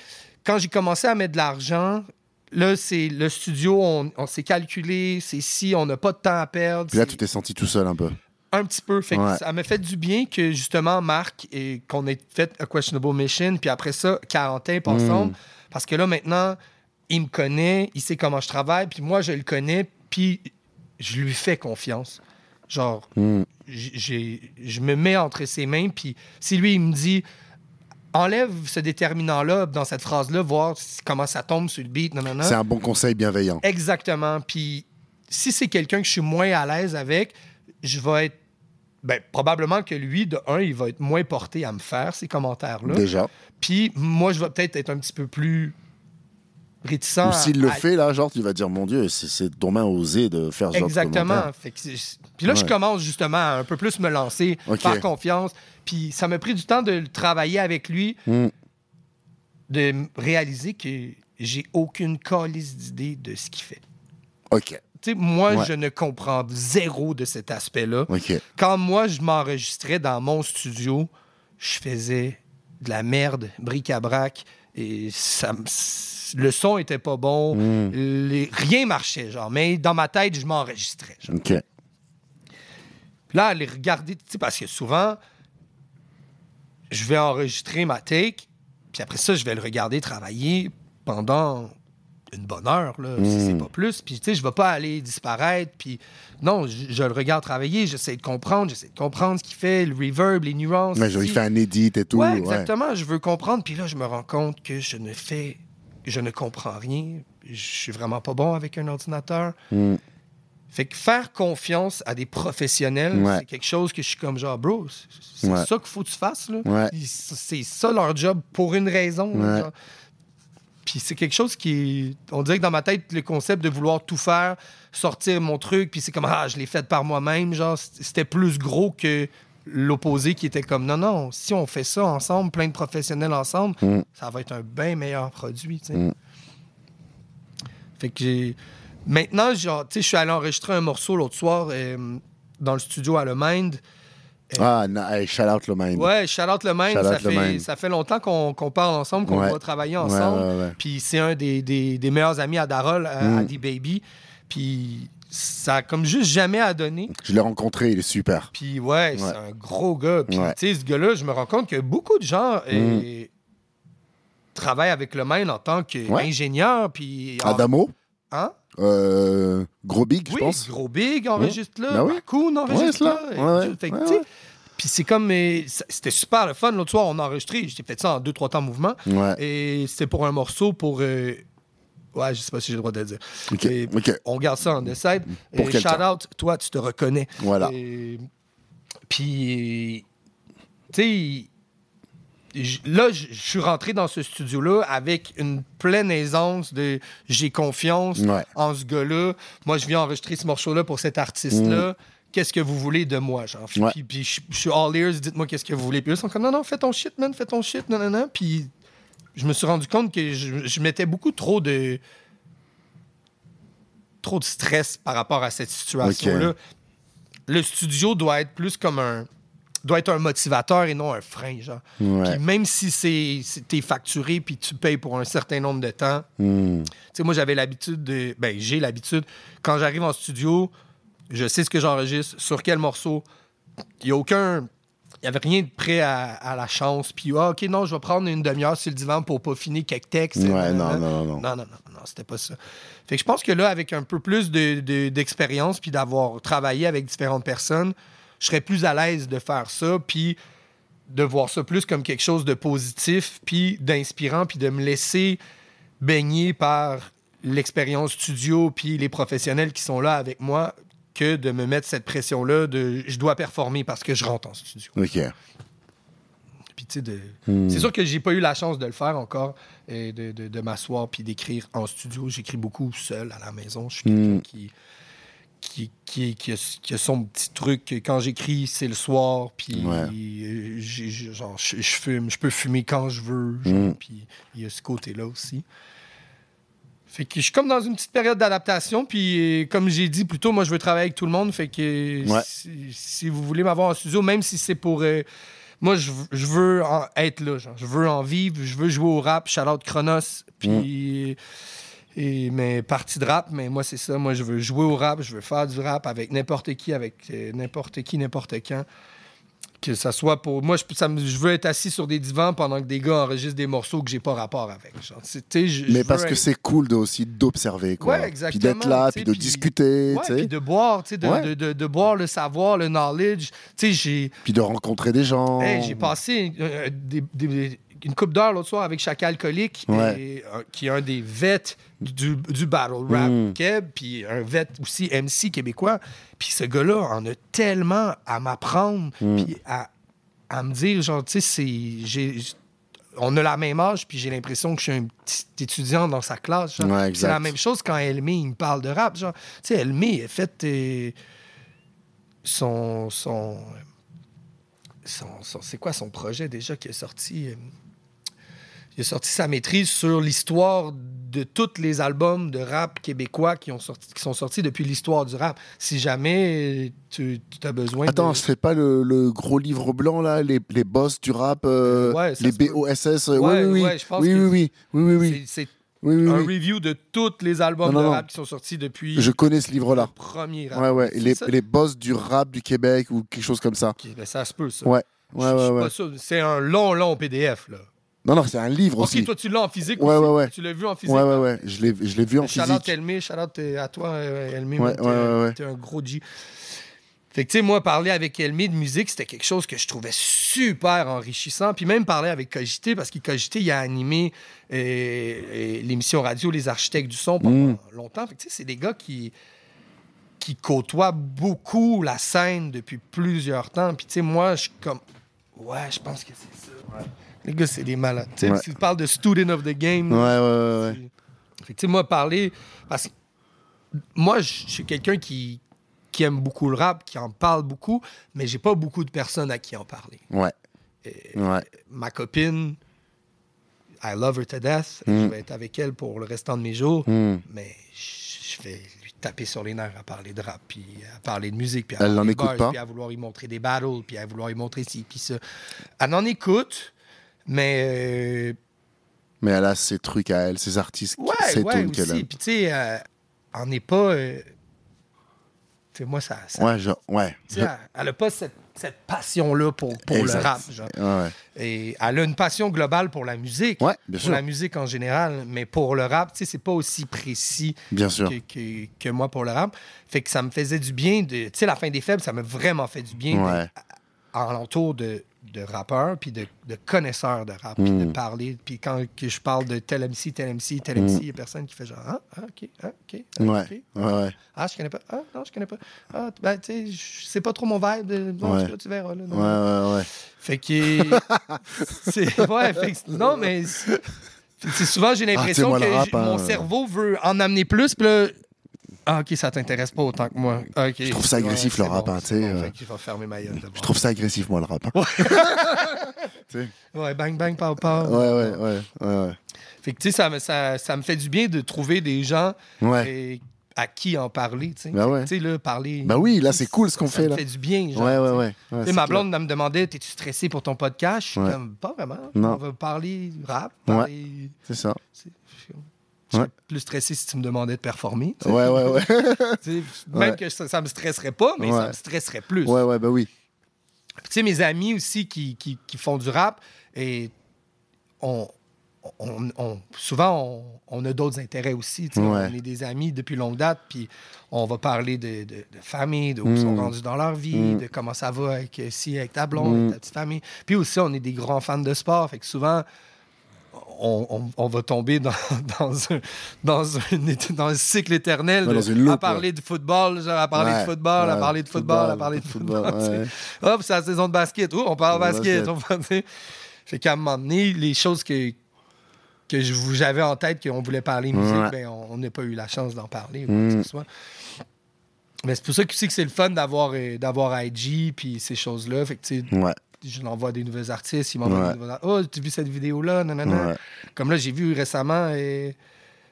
quand j'ai commencé à mettre de l'argent, là, c'est le studio, on, on s'est calculé, c'est si, on n'a pas de temps à perdre. Puis là, tu t'es senti tout seul un peu. Un petit peu. Fait que Ouais. ça m'a fait du bien que justement Marc et qu'on ait fait A Questionable Mission, puis après ça, Quarantaine Mm. ensemble. Parce que là, maintenant, il me connaît, il sait comment je travaille, puis moi, je le connais, puis je lui fais confiance. Genre, Hmm. j'ai, je me mets entre ses mains, puis si lui, il me dit enlève ce déterminant-là dans cette phrase-là, voir comment ça tombe sur le beat, non, non, non. C'est un bon conseil bienveillant. Exactement. Puis si c'est quelqu'un que je suis moins à l'aise avec, je vais être. Ben, probablement que lui, de un, il va être moins porté à me faire ces commentaires-là. Déjà. Puis moi, je vais peut-être être un petit peu plus réticent. Ou s'il le fait, là, genre, tu vas dire, mon Dieu, c'est- main osé de faire ce Exactement. Fait que puis là, je commence justement à un peu plus me lancer, Ok. faire confiance. Puis ça m'a pris du temps de le travailler avec lui, Hmm. de réaliser que j'ai aucune calice d'idée de ce qu'il fait. Ok, Moi, Ouais. je ne comprends zéro de cet aspect-là. Quand moi, je m'enregistrais dans mon studio, je faisais de la merde, bric-à-brac, et ça, le son était pas bon, Hmm. les- rien marchait, genre. Mais dans ma tête, je m'enregistrais. là, les regarder, tu sais, parce que souvent, je vais enregistrer ma take, puis après ça, je vais le regarder travailler pendant une bonne heure, là, si c'est pas plus. Puis, tu sais, je vais pas aller disparaître, puis non, je, je le regarde travailler, j'essaie de comprendre, j'essaie de comprendre ce qu'il fait, le reverb, les nuances. Mais il si- fait un edit et tout. Ouais, ouais. exactement, je veux comprendre, puis là, je me rends compte que je ne fais, je ne comprends rien, je suis vraiment pas bon avec un ordinateur. Hmm. Fait que faire confiance à des professionnels, Ouais. c'est quelque chose que je suis comme genre, bro, c'est- Ouais. ça qu'il faut que tu fasses. Là. C'est ça leur job pour une raison. genre. Puis c'est quelque chose qui. On dirait que dans ma tête, le concept de vouloir tout faire, sortir mon truc, puis c'est comme, ah, je l'ai fait par moi-même, genre, c'était plus gros que l'opposé qui était comme, non, non, si on fait ça ensemble, plein de professionnels ensemble, Mm. ça va être un bien meilleur produit, tu sais. Mm. Fait que j'ai. Maintenant, genre, tu sais, je suis allé enregistrer un morceau l'autre soir euh, dans le studio à Le Mind. Ah, na- hey, shout out le mind. Ouais, shout out Le Mind. Shout Ça fait, ça fait longtemps qu'on qu'on parle ensemble, qu'on Ouais. va travailler ensemble. ouais, ouais. Puis c'est un des, des- des meilleurs amis à Darol, à, Mm. à D-Baby. Puis ça a comme juste jamais à donner. Je l'ai rencontré, il est super. Puis ouais, c'est un gros gars. Puis tu sais, ce gars-là, je me rends compte que beaucoup de gens euh, travaillent avec le Mind en tant qu'ingénieur. Puis en- Adamo, Hein? euh, gros big, je pense. Gros Big enregistre là, Ben oui. Raccoon enregistre Ouais, là. c'est là. Ouais, Et- fait que, ouais, tu sais, ouais. Puis c'est comme. C'était super le fun. L'autre soir, on a enregistré. J'ai fait ça en deux, trois temps mouvement. Ouais. Et c'était pour un morceau pour. euh, Ouais, je sais pas si j'ai le droit de le dire. Ok, Et ok. On garde ça en décide. Pour Et shout out, toi, tu te reconnais. Voilà. Et- Puis, tu sais, là, je suis rentré dans ce studio-là avec une pleine aisance de j'ai confiance Ouais. en ce gars-là. Moi, je viens enregistrer ce morceau-là pour cet artiste-là. Qu'est-ce que vous voulez de moi, genre? Mm. Ouais. Puis, puis je, je suis all ears, dites-moi qu'est-ce que vous voulez. Puis eux sont comme, non, non, fais ton shit, man, fais ton shit, non, non, non. Puis je me suis rendu compte que je, je mettais beaucoup trop de trop de stress par rapport à cette situation-là. Le studio doit être plus comme un doit être un motivateur et non un frein, genre. Ouais. Puis même si c'est t'es facturé puis tu payes pour un certain nombre de temps, Hmm. tu sais, moi, j'avais l'habitude de. Ben, j'ai l'habitude, quand j'arrive en studio, Je sais ce que j'enregistre, sur quel morceau. Il n'y a aucun. Il n'y avait rien de prêt à, à la chance. Puis, ah, OK, non, je vais prendre une demi-heure sur le divan pour peaufiner quelques textes. Ouais, non, non, non, non. Non, non, non, non, c'était pas ça. Fait que je pense que là, avec un peu plus de- de- d'expérience, puis d'avoir travaillé avec différentes personnes, je serais plus à l'aise de faire ça, puis de voir ça plus comme quelque chose de positif, puis d'inspirant, puis de me laisser baigner par l'expérience studio, puis les professionnels qui sont là avec moi, que de me mettre cette pression-là de je dois performer parce que je rentre en studio. Ok. Puis, tu sais, de... Hmm. c'est sûr que j'ai pas eu la chance de le faire encore, et de, de- de m'asseoir puis d'écrire en studio. J'écris beaucoup seul à la maison. Je suis quelqu'un Hmm. qui, qui, qui, qui, a, qui a son petit truc. Quand j'écris, c'est le soir. Puis, Ouais. euh, genre, je, je fume. Je peux fumer quand je veux. genre, Hmm. Puis, il y a ce côté-là aussi. Fait que je suis comme dans une petite période d'adaptation. Puis, euh, comme j'ai dit plus tôt, moi, je veux travailler avec tout le monde. Fait que Ouais. si, si vous voulez m'avoir en studio, même si c'est pour. euh, moi, je, je veux en- être là. genre. Je veux en vivre. Je veux jouer au rap. Shout-out Chronos. Puis. Et mes parties de rap, mais moi, c'est ça. Moi, je veux jouer au rap. Je veux faire du rap avec n'importe qui, avec euh, n'importe qui, n'importe quand. Que ça soit pour. Moi, je, ça je veux être assis sur des divans pendant que des gars enregistrent des morceaux que j'ai pas rapport avec. Genre, je- Mais je parce que être- c'est cool de, aussi d'observer, quoi. Ouais, Puis exactement, d'être là, puis de puis- discuter, Ouais, puis de boire, tu sais, de, Ouais. de, de- boire le savoir, le knowledge. Tu sais, j'ai. Puis de rencontrer des gens. Hey, j'ai passé euh, des- des- une coupe d'heures l'autre soir avec Chacal Ouais. et, euh, qui est un des vets du, du battle rap Mm. keb, puis un vet aussi MC québécois. Puis ce gars-là en a tellement à m'apprendre, Mm. puis à, à me dire, genre, tu sais, On a la même âge, puis j'ai l'impression que je suis un petit étudiant dans sa classe. Ouais, c'est la même chose quand Elmé, il me parle de rap. Tu sais, Elmé, a fait euh, son... son son- son- c'est quoi son projet déjà qui est sorti? Euh, Il a sorti sa maîtrise sur l'histoire de tous les albums de rap québécois qui, ont sorti, qui sont sortis depuis l'histoire du rap. Si jamais tu, as besoin Attends, de... fais pas le, le gros livre blanc, là, les, les boss du rap, euh, Ouais, ça les. BOSS. euh, Ouais, oui, oui, oui. ouais, oui, oui, oui, oui, oui, oui, C'est c'est oui, oui, un oui. review de tous les albums Non, de non. rap qui sont sortis depuis Je connais ce le livre-là. premier rap. Ouais, ouais. C'est Les, les boss du rap du Québec ou quelque chose comme ça. Ben ça se peut, ça. Ouais, ouais, ouais. ouais. C'est un long, long PDF, là. Non, non, c'est un livre Ok, aussi. toi, tu l'as en physique Ouais, aussi? ouais, ouais. Tu l'as vu en physique? Ouais, ouais, ouais. Je l'ai je l'ai vu en Shout-out physique. Elmé, shout-out euh, à toi, euh, Elmé. Ouais, ouais. T'es un gros G. Fait que, tu sais, moi, parler avec Elmé de musique, c'était quelque chose que je trouvais super enrichissant. Puis même parler avec Cogité, parce que Cogité, il a animé euh, euh, l'émission radio Les Architectes du Son pendant Mm. longtemps. Fait que, tu sais, c'est des gars qui, qui côtoient beaucoup la scène depuis plusieurs temps. Puis, tu sais, moi, je suis comme. Ouais, je pense que c'est ça. ouais. Les gars, c'est des malades. Tu sais, Ouais. si tu parles de student of the game, Ouais, ouais, ouais, fait que, tu sais, moi, parler. Parce que moi, je suis quelqu'un qui, qui aime beaucoup le rap, qui en parle beaucoup, mais j'ai pas beaucoup de personnes à qui en parler. Ouais. Ouais. Ma copine, I love her to death. Mm. Je vais être avec elle pour le restant de mes jours, Hmm. mais je vais lui taper sur les nerfs à parler de rap, puis à parler de musique, puis à Elle n'en écoute bars, pas? puis à vouloir y montrer des battles, puis à vouloir y montrer ci, puis ça. Elle en écoute, mais. euh, Mais elle a ses trucs à elle, ses artistes, qui- Ouais, ses ouais, tunes qu'elle aime. Puis, tu sais, euh, on n'est pas. euh, tu sais, moi, ça. ça Ouais, genre, ouais. elle- n'a pas cette, cette passion-là pour, pour le rap. Genre. Ouais. Et elle a une passion globale pour la musique. Ouais, bien pour sûr. la musique en général. Mais pour le rap, tu sais, c'est pas aussi précis Bien sûr. que, que- que moi pour le rap. Fait que ça me faisait du bien de. Tu sais, la fin des faibles, ça m'a vraiment fait du bien Ouais. d'être à- à l'entour de, de rappeurs puis de, de connaisseurs de rap, puis de Mm. parler. Puis quand que je parle de tel MC, tel MC, tel MC, il n'y a personne qui fait genre Ah, ah, ok, ah, ok. ah, Ouais, ok. ouais, ouais. Ah, je connais pas. Ah, non, je connais pas. Ah, ben, tu sais, c'est pas trop mon vibe. de- Bon, Ouais. tu verras. Là, Ouais, ouais, ouais. Fait que. c'est. Ouais, fait que- Non, mais. c'est- souvent, j'ai l'impression Ah, moi, que rap, mon hein. cerveau veut en amener plus, puis là. Ah, ok, ça t'intéresse pas autant que moi. Ah. Je trouve ça agressif, le rap, bon, hein, c'est tu sais, bon, euh. vais fermer ma gueule d'abord. Je trouve ça agressif, moi, le rap. hein. Ouais, bang, bang, pow, pow. Ouais, ouais, ouais, ouais, Fait que, tu sais, ça, me- ça, ça fait du bien de trouver des gens ouais. Ouais. à qui en parler, tu sais. Ouais. Tu sais, là, parler. Bah oui, là, c'est cool ce qu'on ça fait, là. fait du bien, genre. Ouais, ouais, ouais. ouais, ma blonde elle me demandait T'es-tu stressé pour ton podcast Je suis Ouais. comme Pas vraiment. Non. On va parler rap. Ouais. Parler... C'est ça. Je serais plus stressé si tu me demandais de performer. Ouais, ouais, ouais. Même que ça, ça me stresserait pas, mais ça me stresserait plus. ouais, ouais, bah oui. Tu sais, mes amis aussi qui, qui, qui font du rap, et on, on- on- souvent, on, on a d'autres intérêts aussi. Ouais. On est des amis depuis longue date, puis on va parler de, de- de famille, de où ils sont Mm. rendus dans leur vie, Mm. de comment ça va avec, euh, si, avec ta blonde, Mm. avec ta petite famille. Puis aussi, on est des grands fans de sport, fait que souvent, on, on- on va tomber dans, dans, un, dans, un, dans un cycle éternel Ouais, de- dans une loupe, à parler de football, genre à parler Ouais, de football, à parler de football, à parler de football. tu sais. Hop, c'est la saison de basket. Oh, on parle basket. basket. On parle, tu sais. fait qu'à un moment donné, les choses que, que j'avais en tête qu'on voulait parler musique, ben, on n'a pas eu la chance d'en parler. ou Mm. quoi que ce soit. Mais c'est pour ça que, aussi que c'est le fun d'avoir, euh, d'avoir IG puis ces choses-là. Fait que, tu sais, Ouais, je l'envoie à des nouveaux artistes, ils m'envoient Ouais. des nouveaux artistes. Oh, tu as vu cette vidéo-là? Nanana. ouais, Comme là, j'ai vu récemment euh,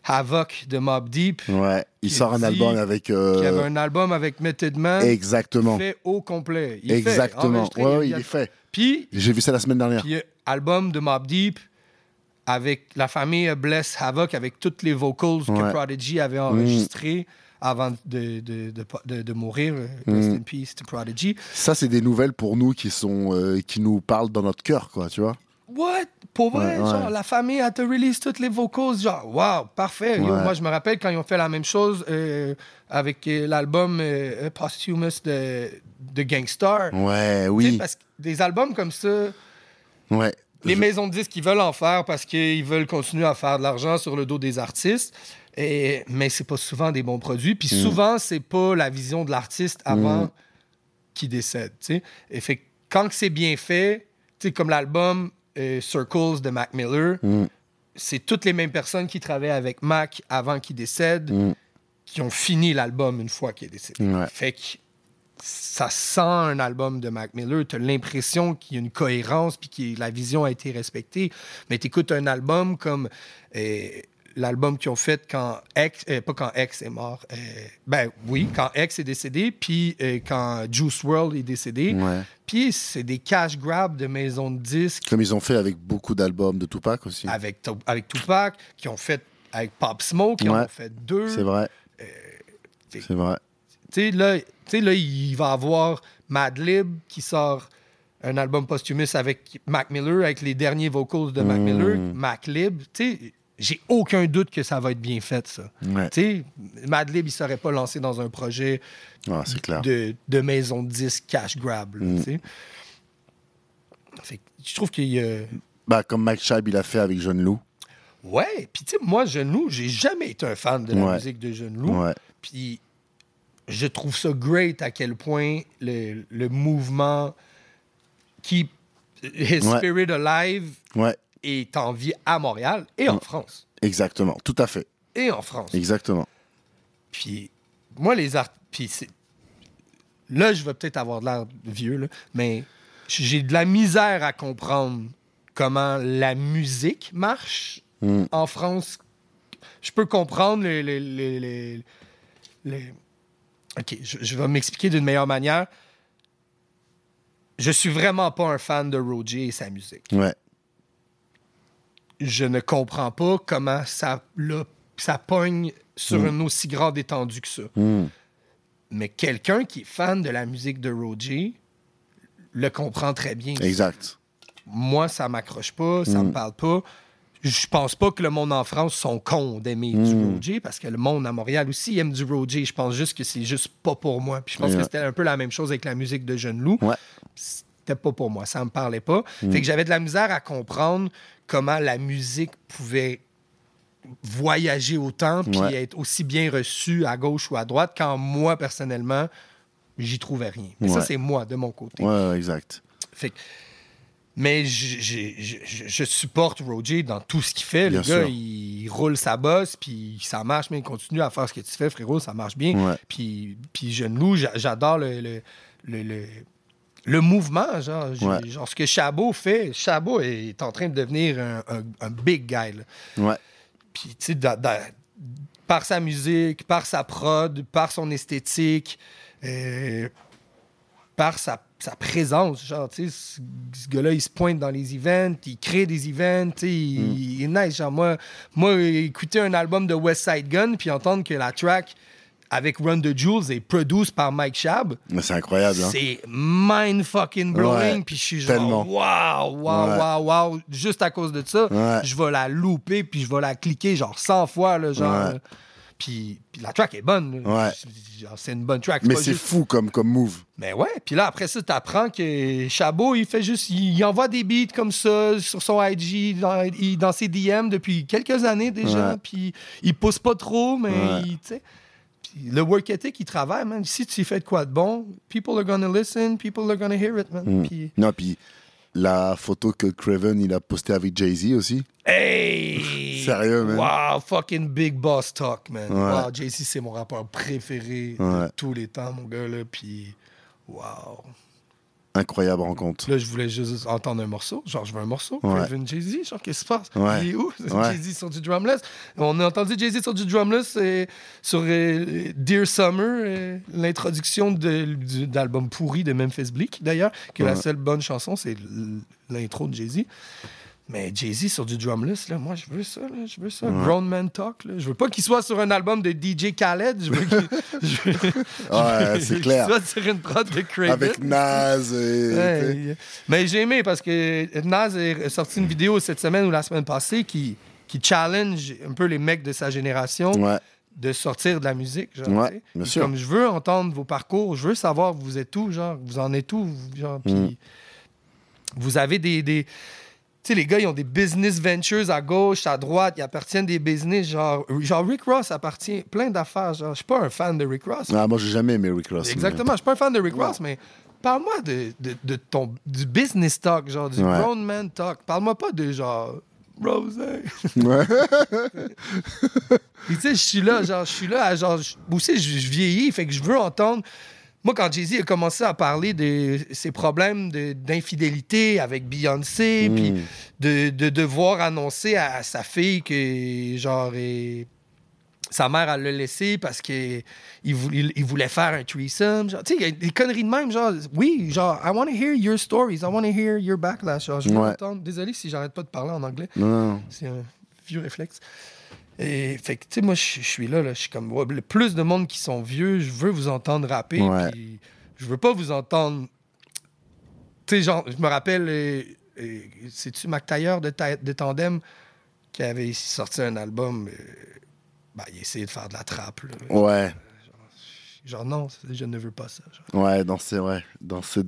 Havoc de Mob Deep, ouais. Il sort un dit album avec. euh, qui avait un album avec Method Man Exactement. fait au complet. Il fait, Exactement. enregistré, Ouais, il ouais, y a- il est fait. Puis, J'ai vu ça la semaine dernière. puis, euh, album de Mob Deep avec la famille Bless Havoc, avec toutes les vocals que. Prodigy avait enregistrées avant de, de, de, de- de mourir. euh, Rest Mm. in peace to Prodigy. Ça, c'est des nouvelles pour nous qui sont euh, qui nous parlent dans notre cœur, quoi, tu vois. What? Pour vrai, Ouais, ouais. genre, la famille a te release toutes les vocals, genre, wow, parfait. Yo, moi, je me rappelle quand ils ont fait la même chose euh, avec euh, l'album euh, Posthumous de, de Gangstar. Ouais, oui. Parce que des albums comme ça, Ouais. les Je- maisons de disques, ils veulent en faire parce qu'ils veulent continuer à faire de l'argent sur le dos des artistes. Et, mais c'est pas souvent des bons produits. Puis Mm. souvent, c'est pas la vision de l'artiste avant qu'il décède. tu sais. Et fait quand c'est bien fait, comme l'album euh, Circles de Mac Miller, Mm. c'est toutes les mêmes personnes qui travaillaient avec Mac avant qu'il décède Mm. qui ont fini l'album une fois qu'il est décédé. Ouais. Fait que ça sent un album de Mac Miller. Tu as l'impression qu'il y a une cohérence puis que la vision a été respectée. Mais tu écoutes un album comme euh, l'album qu'ils ont fait quand X, euh, pas quand X est mort, euh, ben oui, quand X est décédé, puis euh, quand Juice WRLD est décédé. Ouais. Puis c'est des cash grabs de maisons de disques Comme ils ont fait avec beaucoup d'albums de Tupac aussi. avec, avec Tupac, qui ont fait avec Pop Smoke, qui Ouais. ont fait deux. C'est vrai. C'est vrai. Tu sais, là, là, il va avoir Madlib qui sort un album posthumous avec Mac Miller, avec les derniers vocals de Mac Mm. Miller, Maclib. Tu sais, j'ai aucun doute que ça va être bien fait, ça. Ouais. Tu sais, Madlib, il serait pas lancé dans un projet Ouais, clair. de, de maison de disques cash grab, là, Mm. tu sais. Fait je trouve qu'il y a... Bah, comme Mike Shab, il a fait avec John Lou. Ouais, puis tu sais, moi, Jeune Loup, j'ai jamais été un fan de la Ouais. musique de Jeune Loup. Puis je trouve ça great à quel point le, le mouvement qui. Spirit Alive Ouais, est en vie à Montréal et en Mm. France. exactement. Tout à fait. Et en France. Exactement. Puis moi, les. Puis c'est. Là, je vais peut-être avoir de l'air vieux, là, mais j'ai de la misère à comprendre comment la musique marche Mm. en France. Je peux comprendre les. les, les, les- les- Ok, je, je vais m'expliquer d'une meilleure manière. Je suis vraiment pas un fan de Roger et sa musique. Ouais. Je ne comprends pas comment ça, là, ça pogne sur Mm. une aussi grande étendue que ça. Mm. Mais quelqu'un qui est fan de la musique de Roger le comprend très bien. Exact. Moi, ça m'accroche pas, ça Mm. me parle pas. Je pense pas que le monde en France sont cons d'aimer du Mm. Roger, parce que le monde à Montréal aussi aime du Roger. Je pense juste que c'est juste pas pour moi. Puis je pense que c'était un peu la même chose avec la musique de Jeune Loup. Ouais. C'était pas pour moi, ça me parlait pas. Mm. Fait que j'avais de la misère à comprendre comment la musique pouvait voyager autant puis Ouais. être aussi bien reçue à gauche ou à droite quand moi, personnellement, j'y trouvais rien. Mais ça, c'est moi, de mon côté. Ouais, exact. Fait que- mais je, je- je- je- je supporte Roger dans tout ce qu'il fait. Bien le gars, sûr. il roule sa bosse, puis ça marche, mais il continue à faire ce que tu fais, frérot, ça marche bien. Ouais. Puis, puis Jeune Loup, j'a- j'adore le, le, le, le- le mouvement, genre, Ouais. genre ce que Chabot fait. Chabot est en train de devenir un, un- un big guy. Ouais. Puis, tu sais, par sa musique, par sa prod, par son esthétique, euh, par sa sa présence. Genre, tu sais, ce, ce gars-là, il se pointe dans les events, il crée des events, tu sais, il, Mm. il est nice. Genre, moi, moi, écouter un album de West Side Gun, puis entendre que la track avec Run the Jewels est produite par Mike Shab, c'est incroyable. Hein? c'est mind fucking blowing. Puis je suis genre, waouh, waouh, waouh, waouh. Juste à cause de ça, Ouais. je vais la louper, puis je vais la cliquer genre 100 fois, là, genre. Ouais. là. Puis, puis la track est bonne. Ouais. C'est une bonne track. Mais c'est juste- fou comme, comme move. mais ouais, puis là, après ça, t'apprends que Chabot, il fait juste. Il, envoie des beats comme ça sur son IG, dans, dans ses DM depuis quelques années déjà. Puis il pousse pas trop, mais il- tu sais. Le work ethic, il travaille, man. Si tu fais de quoi de bon, people are gonna listen, people are gonna hear it, man. Mm. Puis, Non, puis la photo que Craven il a postée avec Jay-Z aussi. hey! Sérieux, man? Wow, fucking big boss talk, man. Ouais. Wow, Jay-Z, c'est mon rappeur préféré de tous les temps, mon gars, là. Puis, wow. Incroyable rencontre. Là, je voulais juste entendre un morceau. Genre, je veux un morceau. Ouais. Craven Jay-Z, genre, qu'est-ce qui se passe? Ouais. Il est où? Ouais. Jay-Z sur du drumless. On a entendu Jay-Z sur du drumless euh, sur euh, Dear Summer, euh, l'introduction de, d'album pourri de Memphis Bleak, d'ailleurs, que la seule bonne chanson, c'est l'intro de Jay-Z. Mais Jay-Z sur du drumless, là, moi, je veux ça, là, je veux ça. Grown Man Talk, là. Je veux pas qu'il soit sur un album de DJ Khaled. Je veux qu'il je veux- Ouais, je c'est veux clair. qu'il soit sur une prod de Craven. Avec et. Ouais, mais j'ai aimé parce que Nas a sorti une vidéo cette semaine ou la semaine passée qui, qui challenge un peu les mecs de sa génération Ouais. de sortir de la musique. Genre, Ouais, tu sais. bien Puis sûr. Comme je veux entendre vos parcours, je veux savoir vous êtes où, genre, vous en êtes où, vous- genre, puis Mm. vous avez des. Sais, les gars, ils ont des business ventures à gauche, à droite, ils appartiennent des business, genre, genre Rick Ross appartient plein d'affaires. Genre, je suis pas un fan de Rick Ross. Ah, moi, j'ai jamais aimé Rick Ross. Exactement. Je suis pas un fan de Rick Ross, mais parle-moi de, de, de ton, du business talk, genre du Ouais. grown man talk. Parle-moi pas de genre Rose. Ouais. Tu sais, je suis là, genre, je suis là, genre, aussi, je vieillis, fait que je veux entendre. Moi, quand Jay-Z a commencé à parler de ses problèmes d'infidélité avec Beyoncé, Mm. puis de, de devoir annoncer à, sa fille que, genre, et- sa mère, elle l'a laissé parce qu'il voulait, il voulait faire un threesome. Tu sais, il y a des conneries de même, genre, oui, genre, I want to hear your stories, I want to hear your backlash. Genre, je veux Ouais. Désolé si j'arrête pas de parler en anglais. Non. C'est un vieux réflexe. Et fait que, tu sais, moi, je suis là, là, je suis comme, ouais, le plus de monde qui sont vieux, je veux vous entendre rapper, Ouais. puis je veux pas vous entendre. Tu sais, genre, je me rappelle, c'est-tu Mac de, Ta- de Tandem qui avait sorti un album, euh, ben, il essayait de faire de la trappe, là. Ouais. Genre, non, je ne veux pas ça. genre. Ouais, dans ces, ouais, dans ces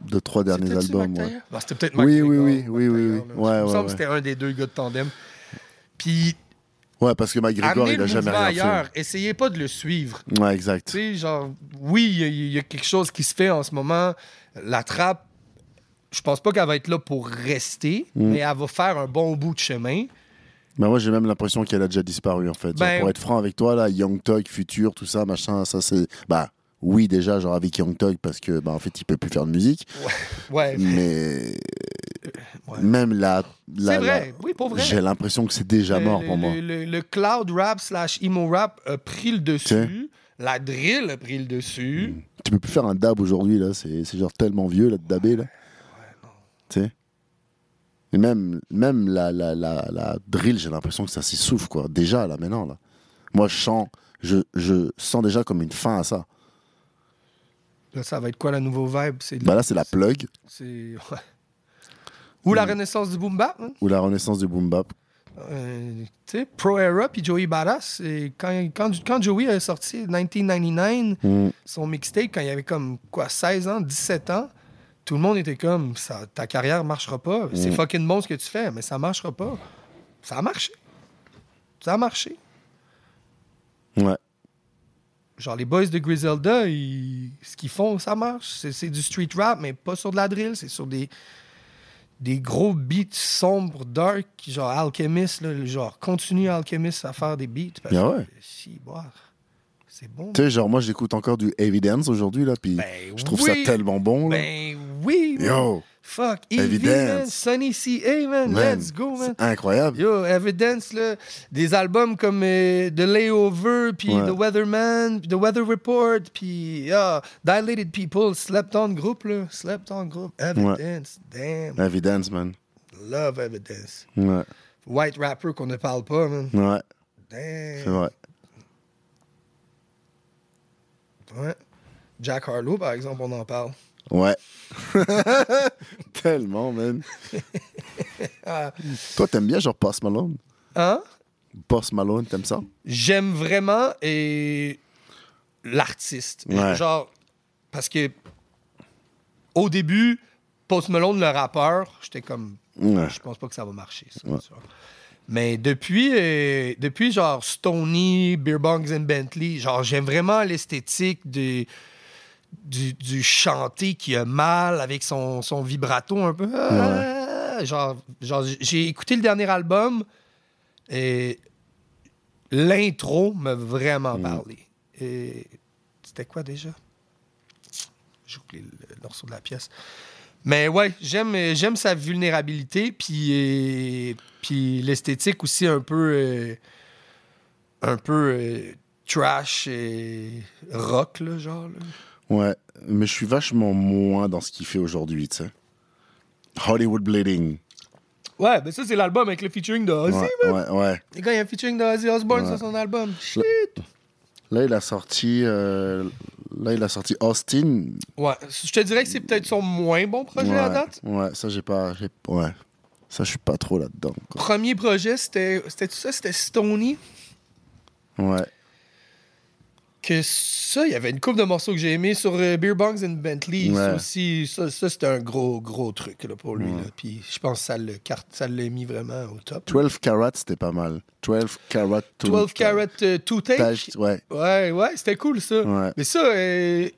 deux, trois derniers albums. Ouais. Ben, c'était peut-être Oui, Mac oui, Taylor, oui, Mac oui, oui, oui. Ouais, il me semble que c'était un des deux gars de Tandem. Puis, Ouais, parce que McGregor, amenez il a jamais rien ailleurs. Essayez pas de le suivre. fait. Ouais, exact. Tu sais, genre, oui, il y a- il y, a quelque chose qui se fait en ce moment. La trappe, je pense pas qu'elle va être là pour rester, Mm. mais elle va faire un bon bout de chemin. Mais moi, j'ai même l'impression qu'elle a déjà disparu, en fait. Genre, Ben- pour être franc avec toi, là, Young Thug, Future, tout ça, machin, ça, c'est. Bah, oui, déjà, genre avec Young Thug, parce que, bah, en fait, il peut plus faire de musique. Ouais, Mais. Ouais. Même la. la- c'est vrai. la- Oui, pour vrai. J'ai l'impression que c'est déjà mort le, pour moi. Le, cloud rap slash emo rap a pris le dessus. La drill a pris le dessus. Tu peux plus faire un dab aujourd'hui, là. C'est c'est genre tellement vieux, là, de dabber, là. Tu sais Et même, même la, la, la, la drill, j'ai l'impression que ça s'essouffle, quoi. Déjà, là, maintenant, là. Moi, je sens, je, je sens déjà comme une fin à ça. Là, ça va être quoi la nouveau vibe? C'est Bah là, c'est la plug c'est- ouais. Ou la renaissance du boom bap. hein? ou la renaissance du boom bap. Euh, tu sais, Pro Era puis Joey Badass, c'est quand, quand, quand Joey a sorti 1999, Mm. son mixtape, quand il avait comme quoi 16 ans, 17 ans, tout le monde était comme ça, ta carrière marchera pas. C'est Mm. fucking bon ce que tu fais, mais ça marchera pas. Ça a marché. Ça a marché. Ouais. Genre, les boys de Griselda, ils- ce qu'ils font, ça marche. C'est, c'est du street rap, mais pas sur de la drill. C'est sur des, des gros beats sombres, dark, genre Alchemist. Là, genre, continue Alchemist à faire des beats. Parce Ah ouais. que, si, boire, c'est bon. Tu sais, genre, moi, j'écoute encore du Evidence aujourd'hui, là, puis Ben je trouve oui. ça tellement bon, là. Ben oui. Yo! Fuck, Evidence. man, Sunny C.A., man, Man, let's go, man. Incroyable. Yo, Evidence, là, des albums comme euh, The Layover, puis Ouais. The Weatherman, The Weather Report, puis ah, Dilated People, Slept On Group, là, Slept On Group, Evidence, damn, Evidence, man. love Evidence. Ouais. White rapper qu'on ne parle pas, man. Ouais, Damn. c'est vrai. Ouais. Jack Harlow, par exemple, on en parle. Ouais. Tellement, man. Ah. Toi, t'aimes bien genre Post Malone? Hein? Post Malone, t'aimes ça? J'aime vraiment et l'artiste. Ouais. Genre, parce que au début, Post Malone, le rappeur, j'étais comme, Ouais. je pense pas que ça va marcher, ça. Ouais. Mais depuis, euh, depuis genre Stony, Beer Bongs and Bentley, genre j'aime vraiment l'esthétique de- du, du chanté qui a mal avec son, son vibrato un peu. Ah, Genre, genre j'ai écouté le dernier album et l'intro m'a vraiment Mm. parlé. Et c'était quoi déjà? J'ai oublié le, le morceau de la pièce. Mais ouais, j'aime j'aime sa vulnérabilité puis puis l'esthétique aussi un peu euh, un peu euh, trash et rock là, genre. là. Ouais, mais je suis vachement moins dans ce qu'il fait aujourd'hui, tu sais. Hollywood Bleeding. Ouais, mais ça c'est l'album avec le featuring de Ozzy. Ouais, ouais, ouais. Les gars, il y a un featuring de Ozzy Osbourne Ouais. sur son album. Shit. Là, il a sorti, euh, là, il a sorti Austin. Ouais, je te dirais que c'est peut-être son moins bon projet ouais, à date. Ouais, ça, j'ai pas. j'ai- Ouais. Ça, je suis pas trop là-dedans. Premier projet, c'était c'était ça, c'était Stony? Ouais. Que ça, il y avait une couple de morceaux que j'ai aimés sur euh, Beer Bongs and Bentley. Ouais. Ça aussi, ça, ça, c'était un gros, gros truc là, pour lui. Ouais. là. Puis je pense que ça le ça l'a mis vraiment au top. 12 Carats, c'était pas mal. 12 Carats. to- 12 Carat euh, Two Take. Ouais. Ouais, ouais, c'était cool ça. Ouais. Mais ça, euh,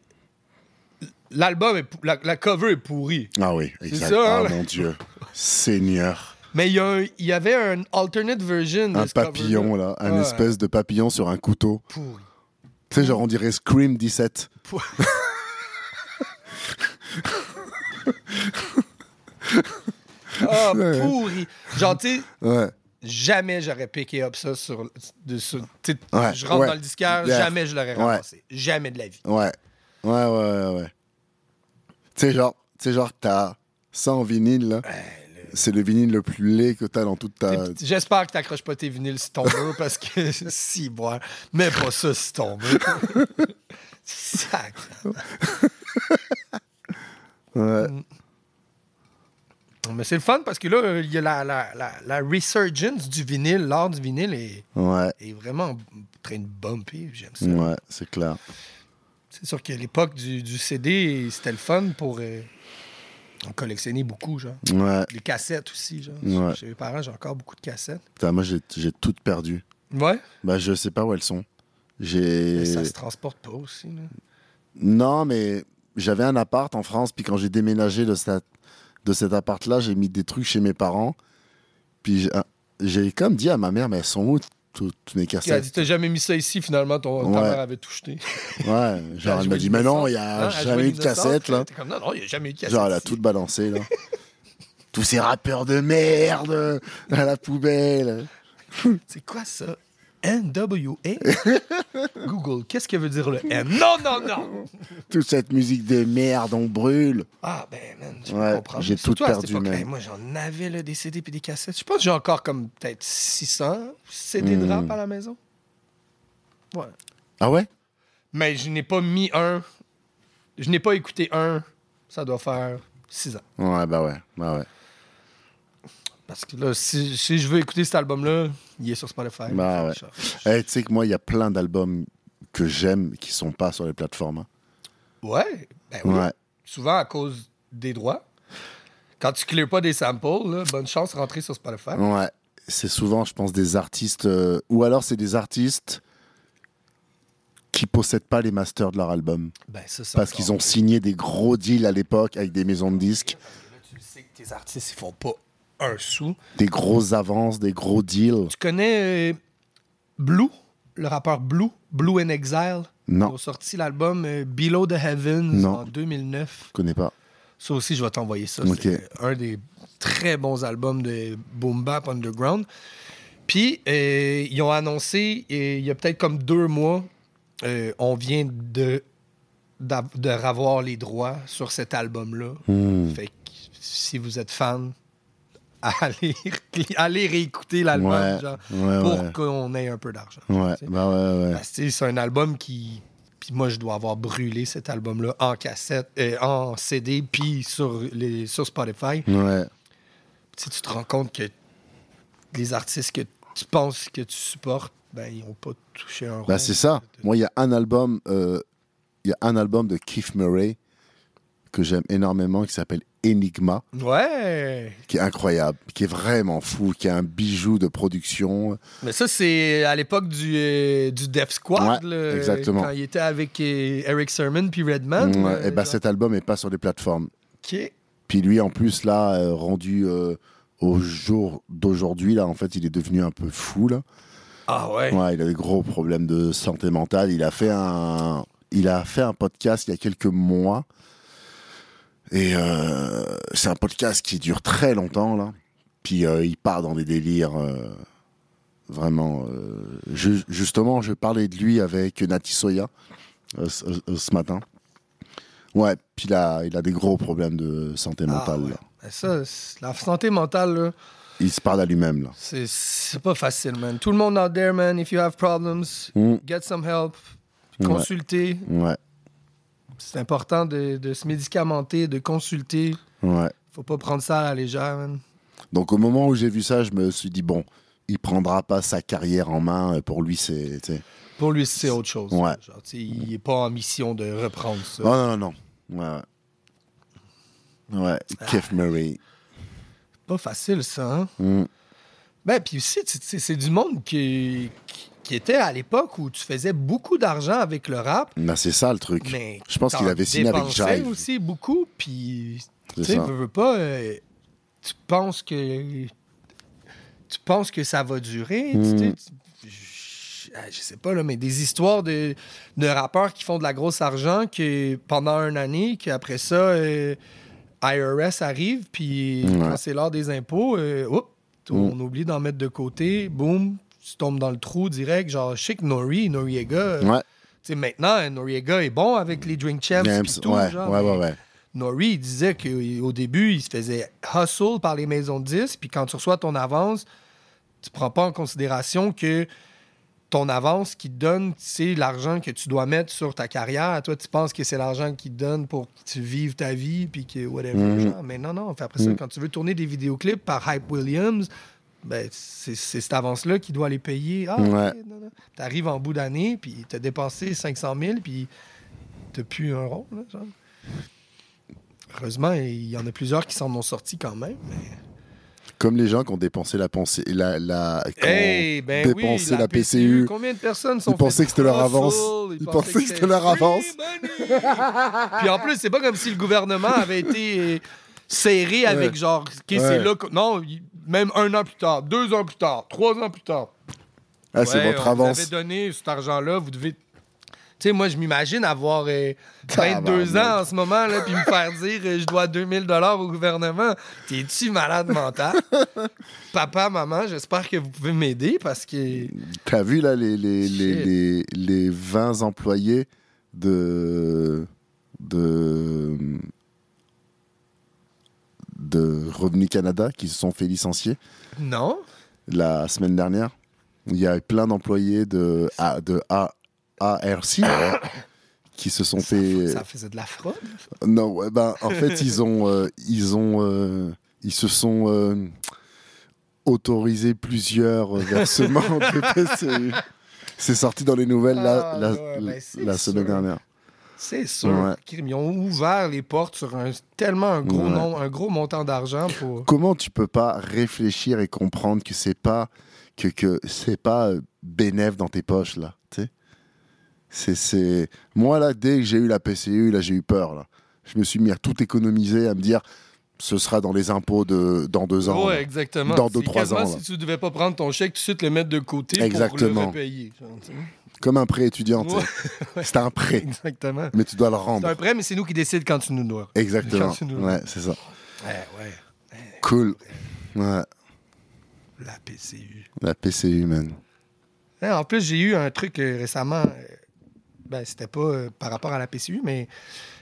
l'album, est la, la cover est pourrie. Ah oui, exact. ça, hein, ah là. mon Dieu. Seigneur. Mais il y, avait un alternate version de Un papillon, là. Un Ouais. espèce de papillon sur un couteau. Pourri. Tu sais, genre, on dirait Scream 17. Pour- Ah, Ouais. pourri. Genre, tu sais, Ouais. jamais j'aurais piqué up ça sur. De, sur- tu sais, Ouais, je rentre ouais. dans le disquaire, Yeah. jamais je l'aurais ramassé. Jamais de la vie. Ouais. Ouais, ouais, ouais, ouais. Tu sais, genre, tu sais, genre, t'as ça en vinyle, là. C'est le vinyle le plus laid que t'as dans toute ta. J'espère que t'accroches pas tes vinyles sur ton mur parce que si, boire. Mets pas ça sur ton mur. Sac. Ouais. Mais c'est le fun parce que là, il y a la, la, la, la resurgence du vinyle. L'art du vinyle est, Ouais. est vraiment en train de bumper. J'aime ça. Ouais, c'est clair. C'est sûr qu'à l'époque du, du CD, c'était le fun pour. euh, on collectionnait beaucoup, genre. Ouais. Les cassettes aussi, genre. Ouais. Chez mes parents, j'ai encore beaucoup de cassettes. Putain, moi, j'ai toutes perdues. Ouais? Bah, je sais pas où elles sont. J'ai. Mais ça se transporte pas aussi, là. Non, mais j'avais un appart en France, puis quand j'ai déménagé de, cette, de cet appart-là, j'ai mis des trucs chez mes parents. Puis j'ai- j'ai comme dit à ma mère, mais elles sont où toutes toutes mes a cassettes dit T'as jamais mis ça ici, finalement, ton, ta mère avait tout jeté. Ouais, genre elle m'a dit, mais non, il y a Hein, elle jamais eu de cassette là. T'es comme Non, non, il n'y a jamais eu de cassette. Genre elle a tout balancé là. Tous ces rappeurs de merde à la poubelle. C'est quoi ça? NWA Google, qu'est-ce que veut dire le N? Non, non, non Toute cette musique de merde, on brûle. Ah, ben, man, je Ouais, peux comprendre. j'ai tout perdu. Moi, j'en avais là, des CD puis des cassettes. Je pense que j'ai encore comme peut-être 600 CD de rap à la maison. Ouais. Ah ouais? Mais je n'ai pas mis un. Je n'ai pas écouté un. Ça doit faire 6 ans. Ouais, bah ouais, bah ouais. Parce que là, si, si je veux écouter cet album-là, il est sur Spotify. Bah ouais. Tu sais que moi, il y a plein d'albums que j'aime qui sont pas sur les plateformes. hein. Ouais. Ben oui. Ouais. Souvent à cause des droits. Quand tu clears pas des samples, là, bonne chance de rentrer sur Spotify. Ouais. C'est souvent, je pense, des artistes. euh, ou alors, c'est des artistes qui possèdent pas les masters de leur album. Ben, ça, Parce qu'ils ont signé des gros deals à l'époque avec des maisons de disques, Là, tu sais que tes artistes, ils font pas un sou. des grosses avances, des gros deals. Tu connais euh, Blue, le rappeur Blue, Blue in Exile? Ils Non, ont sorti l'album euh, Below the Heavens Non. en 2009. je connais pas. Ça aussi, je vais t'envoyer ça. C'est un des très bons albums de Boom Bap Underground. Puis, euh, ils ont annoncé, il y a peut-être comme deux mois, euh, on vient de, de ravoir les droits sur cet album-là. Hmm. Fait que si vous êtes fan, allez, allez réécouter l'album Ouais, genre, ouais, pour ouais. qu'on ait un peu d'argent. Bah c'est un album qui. Puis moi, je dois avoir brûlé cet album-là en cassette, euh, en CD, puis sur, les, sur Spotify. Ouais. Tu sais, tu te rends compte que les artistes que tu penses que tu supportes, ben, ils n'ont pas touché un rond. Bah, c'est ça. Moi, il y a un album, euh, il y a un album de Keith Murray que j'aime énormément qui s'appelle Enigma, Ouais! qui est incroyable, qui est vraiment fou, qui est un bijou de production. Mais ça, c'est à l'époque du, euh, du Def Squad, Ouais, exactement. quand il était avec euh, Eric Sermon puis Redman. Ouais, euh, et bah, genre. cet album est pas sur les plateformes. Ok. Puis lui, en plus, là, euh, rendu euh, au jour d'aujourd'hui, là, en fait, il est devenu un peu fou, là. Ah ouais. Ouais, il a des gros problèmes de santé mentale. Il a fait un, il a fait un podcast il y a quelques mois. Et euh, c'est un podcast qui dure très longtemps, là. Puis euh, il part dans des délires euh, vraiment. ju- justement, je parlais de lui avec Nati Soya ce, matin. Ouais, puis il a, il a des gros problèmes de santé Ah mentale. ouais. là. Ben ça, la santé mentale, là, Il se parle à lui-même, là. c'est pas facile, man. Tout le monde out there, man, if you have problems, Mm. get some help, Ouais. consulter. Ouais, C'est important de, de se médicamenter, de consulter. ouais. Faut pas prendre ça à la légère, man. Donc au moment où j'ai vu ça, je me suis dit bon, il prendra pas sa carrière en main. Pour lui, c'est. Pour lui, c'est autre chose. Ouais. Genre, il est pas en mission de reprendre ça. Non, non, non. Ouais. Ouais. Ouais. Keith Murray. Pas facile, ça, hein? Mm. Ben, puis aussi, c'est du monde qui, qui, qui était à l'époque où tu faisais beaucoup d'argent avec le rap, Ben, c'est ça le truc. mais Je pense qu'il avait signé avec Jive. aussi beaucoup, puis tu sais, veux, veux pas, euh, tu penses que tu penses que ça va durer, Mm. tu- je, ah, je sais pas là, mais des histoires de, de rappeurs qui font de la grosse argent que pendant une année, qu'après ça, euh, IRS arrive, puis Ouais. quand c'est l'heure des impôts, euh, oups, on oublie d'en mettre de côté, boum, tu tombes dans le trou direct. Genre, je sais que Nori, Noriega, euh, Ouais. tu sais, maintenant, Noriega est bon avec les Drink Champs pis tout, ouais, genre, ouais, ouais, ouais. Nori, il disait qu'au début, il se faisait hustle par les maisons de disques, puis quand tu reçois ton avance, tu prends pas en considération que ton avance qui te donne, c'est l'argent que tu dois mettre sur ta carrière. Toi, tu penses que c'est l'argent qui te donne pour que tu vives ta vie, puis que whatever. Mhm. genre. Mais non, non. Fait après ça, Mhm. quand tu veux tourner des vidéoclips par Hype Williams, ben, c'est cette avance-là qui doit les payer. Ah, Ouais. Tu arrives en bout d'année, puis tu as dépensé 500 000, puis tu plus un rond. là, genre. Heureusement, il y en a plusieurs qui s'en ont sortis quand même. mais- Comme les gens qui ont dépensé la pensée, la, la, qui ont Hey, ben oui, dépensé la PCU. Combien de personnes sont Ils pensaient que c'était leur avance. Ils, Ils pensaient que c'était leur avance. Puis en plus, c'est pas comme si le gouvernement avait été serré avec genre, OK, c'est Ouais. là. que- Non, il- même un an plus tard, deux ans plus tard, trois ans plus tard. Ah, c'est Ouais, votre on vous avance. avait donné cet argent-là, vous devez. Tu sais, moi, je m'imagine avoir euh, 22 Tabarnak. ans en ce moment, là, puis me faire dire euh, je dois 2000 au gouvernement. T'es-tu malade mental? Papa, maman, j'espère que vous pouvez m'aider parce que. T'as vu là les, les, les, les 20 employés de, de, de Revenu Canada qui se sont fait licencier Non? la semaine dernière Il y a plein d'employés de, A- de A- ARC qui se sont fait. Ça faisait de la fraude. Non, ben, en fait, ils ont, euh, ils ont, euh, ils se sont euh, autorisés plusieurs versements de PCU. C'est sorti dans les nouvelles la, Ah, la, ouais, la semaine dernière. C'est sûr. Ouais. Ils ont ouvert les portes sur un, tellement un gros, Ouais. nom- un gros montant d'argent pour. Comment tu peux pas réfléchir et comprendre que c'est pas que, que c'est pas euh, bénéf dans tes poches là, tu sais? C'est moi là dès que j'ai eu la PCU là j'ai eu peur là. Je me suis mis à tout économiser, à me dire ce sera dans les impôts de, dans deux ans. Exactement. Dans deux, trois ans, Si tu devais pas prendre ton chèque, tout de suite le mettre de côté Exactement. pour le repayer. genre, tu sais. Comme un prêt étudiant. Ouais, C'est un prêt, exactement. mais tu dois le C'est rendre. un prêt, mais c'est nous qui décidons quand tu nous dois. Exactement. Quand tu nous- Ouais, c'est ça. Ouais, ouais. Cool. Ouais, La PCU. la PCU, man. Hein, En plus, j'ai eu un truc euh, récemment. euh, Ben, c'était pas euh, par rapport à la PCU, mais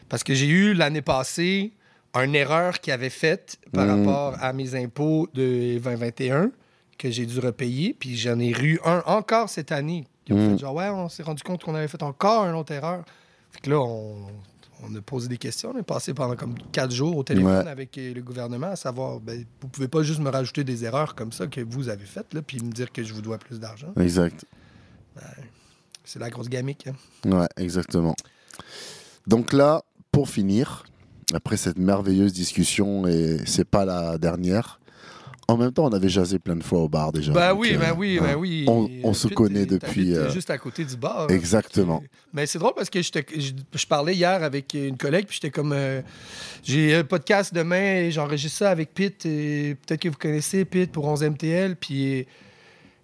parce que j'ai eu l'année passée une erreur qu'il avait faite par Mm. rapport à mes impôts de 2021 que j'ai dû repayer. Puis j'en ai eu un encore cette année. Qui ont Mm. fait genre, ouais, on s'est rendu compte qu'on avait fait encore une autre erreur. Fait que là, on, on a posé des questions. On est passé pendant comme quatre jours au téléphone Ouais. avec euh, le gouvernement à savoir, ben, vous pouvez pas juste me rajouter des erreurs comme ça que vous avez faites, là, puis me dire que je vous dois plus d'argent. Exact. C'est la grosse gamique. hein. Ouais, exactement. Donc là, pour finir, après cette merveilleuse discussion, et c'est pas la dernière, en même temps, on avait jasé plein de fois au bar déjà. Ben donc, oui, ben oui, hein. ben oui. On, on se connaît depuis. euh, juste à côté du bar. hein. Exactement. Mais c'est drôle parce que je, je parlais hier avec une collègue, puis j'étais comme. euh, j'ai un podcast demain et j'enregistre ça avec Pete. et Peut-être que vous connaissez Pete pour 11 MTL. Puis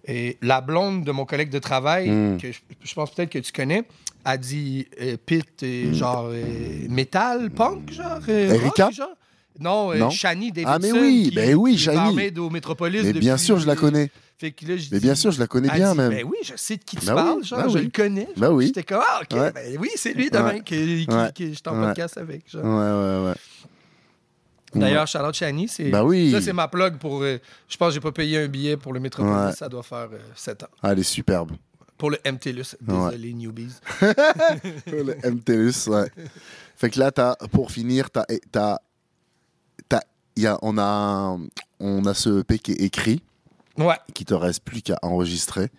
et la blonde de mon collègue de travail, Mm. que je, je pense peut-être que tu connais, a dit euh, Pete, euh, genre euh, métal, punk, genre. Erika? rock, genre. Non, euh, Non? Shani Davidson. Ah, mais oui, qui- ben oui, qui est Shani. barmaid au Métropolis. Mais bien depuis- sûr, je la connais. Fait que là, je Mais dis- bien sûr, je la connais elle bien dit, même. Ben oui, je sais de qui tu Ben parles, genre, ben je oui. le connais. Ben oui. J'étais comme, ah, ok, Ouais. ben oui, c'est lui demain Ouais. qui, qui, Ouais. en Ouais. podcast avec. genre. Ouais, ouais, ouais. D'ailleurs, Charlotte Chani, c'est Ben oui. ça, c'est ma plug pour. euh, je pense que j'ai pas payé un billet pour le Métropolis, Ouais. ça doit faire 7 ans. Ah, elle est superbe. Pour le MTLUS, désolé, newbies. le MTLUS, ouais. Fait que là, t'as, pour finir, t'as, t'as- y a, on, a, on a ce EP qui est écrit, Ouais, qui te reste plus qu'à enregistrer.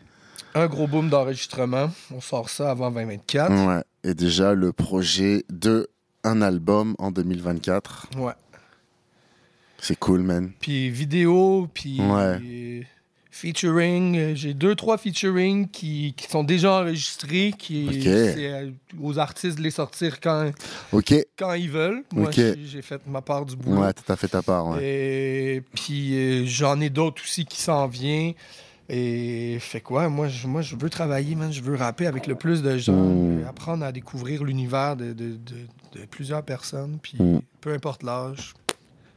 un gros boom d'enregistrement. On sort ça avant 2024. Ouais. Et déjà, le projet de un album en 2024. Ouais. C'est cool, man. Puis vidéo, puis Ouais. Featuring. euh, J'ai deux, trois featuring qui, qui sont déjà enregistrés, qui c'est euh, aux artistes de les sortir quand, quand ils veulent. Moi, j'ai fait ma part du boulot. Ouais, t'as fait ta part, ouais. Et puis euh, j'en ai d'autres aussi qui s'en viennent. Et fait quoi, moi je, moi je veux travailler, man. Je veux rapper avec le plus de gens, Mm. euh, apprendre à découvrir l'univers de, de- de- de plusieurs personnes. Puis Mm. peu importe l'âge,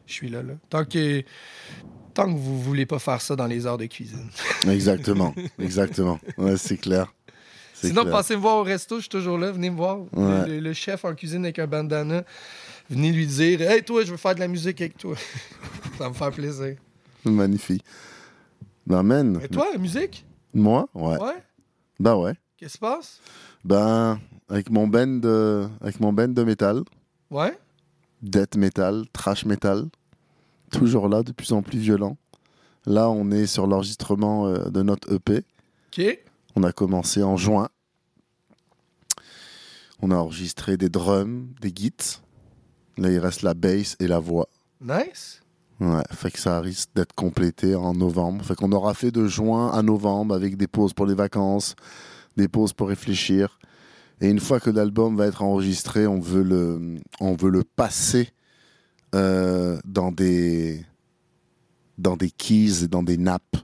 je suis là, là. Tant que, tant que vous voulez pas faire ça dans les heures de cuisine. Exactement. Exactement. Ouais, c'est clair. Sinon, clair. passez me voir au resto, je suis toujours là. Venez me voir. Ouais. Le, le chef en cuisine avec un bandana. Venez lui dire Hey, toi, je veux faire de la musique avec toi. ça va me faire plaisir. Magnifique. Ben, man. Et toi, la musique? Moi? Ouais. Ouais Bah ouais. Qu'est-ce qui se passe? Ben, avec mon band de, avec mon band de métal, Ouais death metal, trash metal, toujours là, de plus en plus violent. Là, on est sur l'enregistrement euh, de notre EP. On a commencé en juin. On a enregistré des drums, des guides. Là, il reste la bass et la voix. Nice. Ouais, fait que ça risque d'être complété en novembre. Fait qu'on aura fait de juin à novembre avec des pauses pour les vacances, des pauses pour réfléchir. Et une fois que l'album va être enregistré, on veut le, on veut le passer euh, dans des, dans des keys et dans des nappes.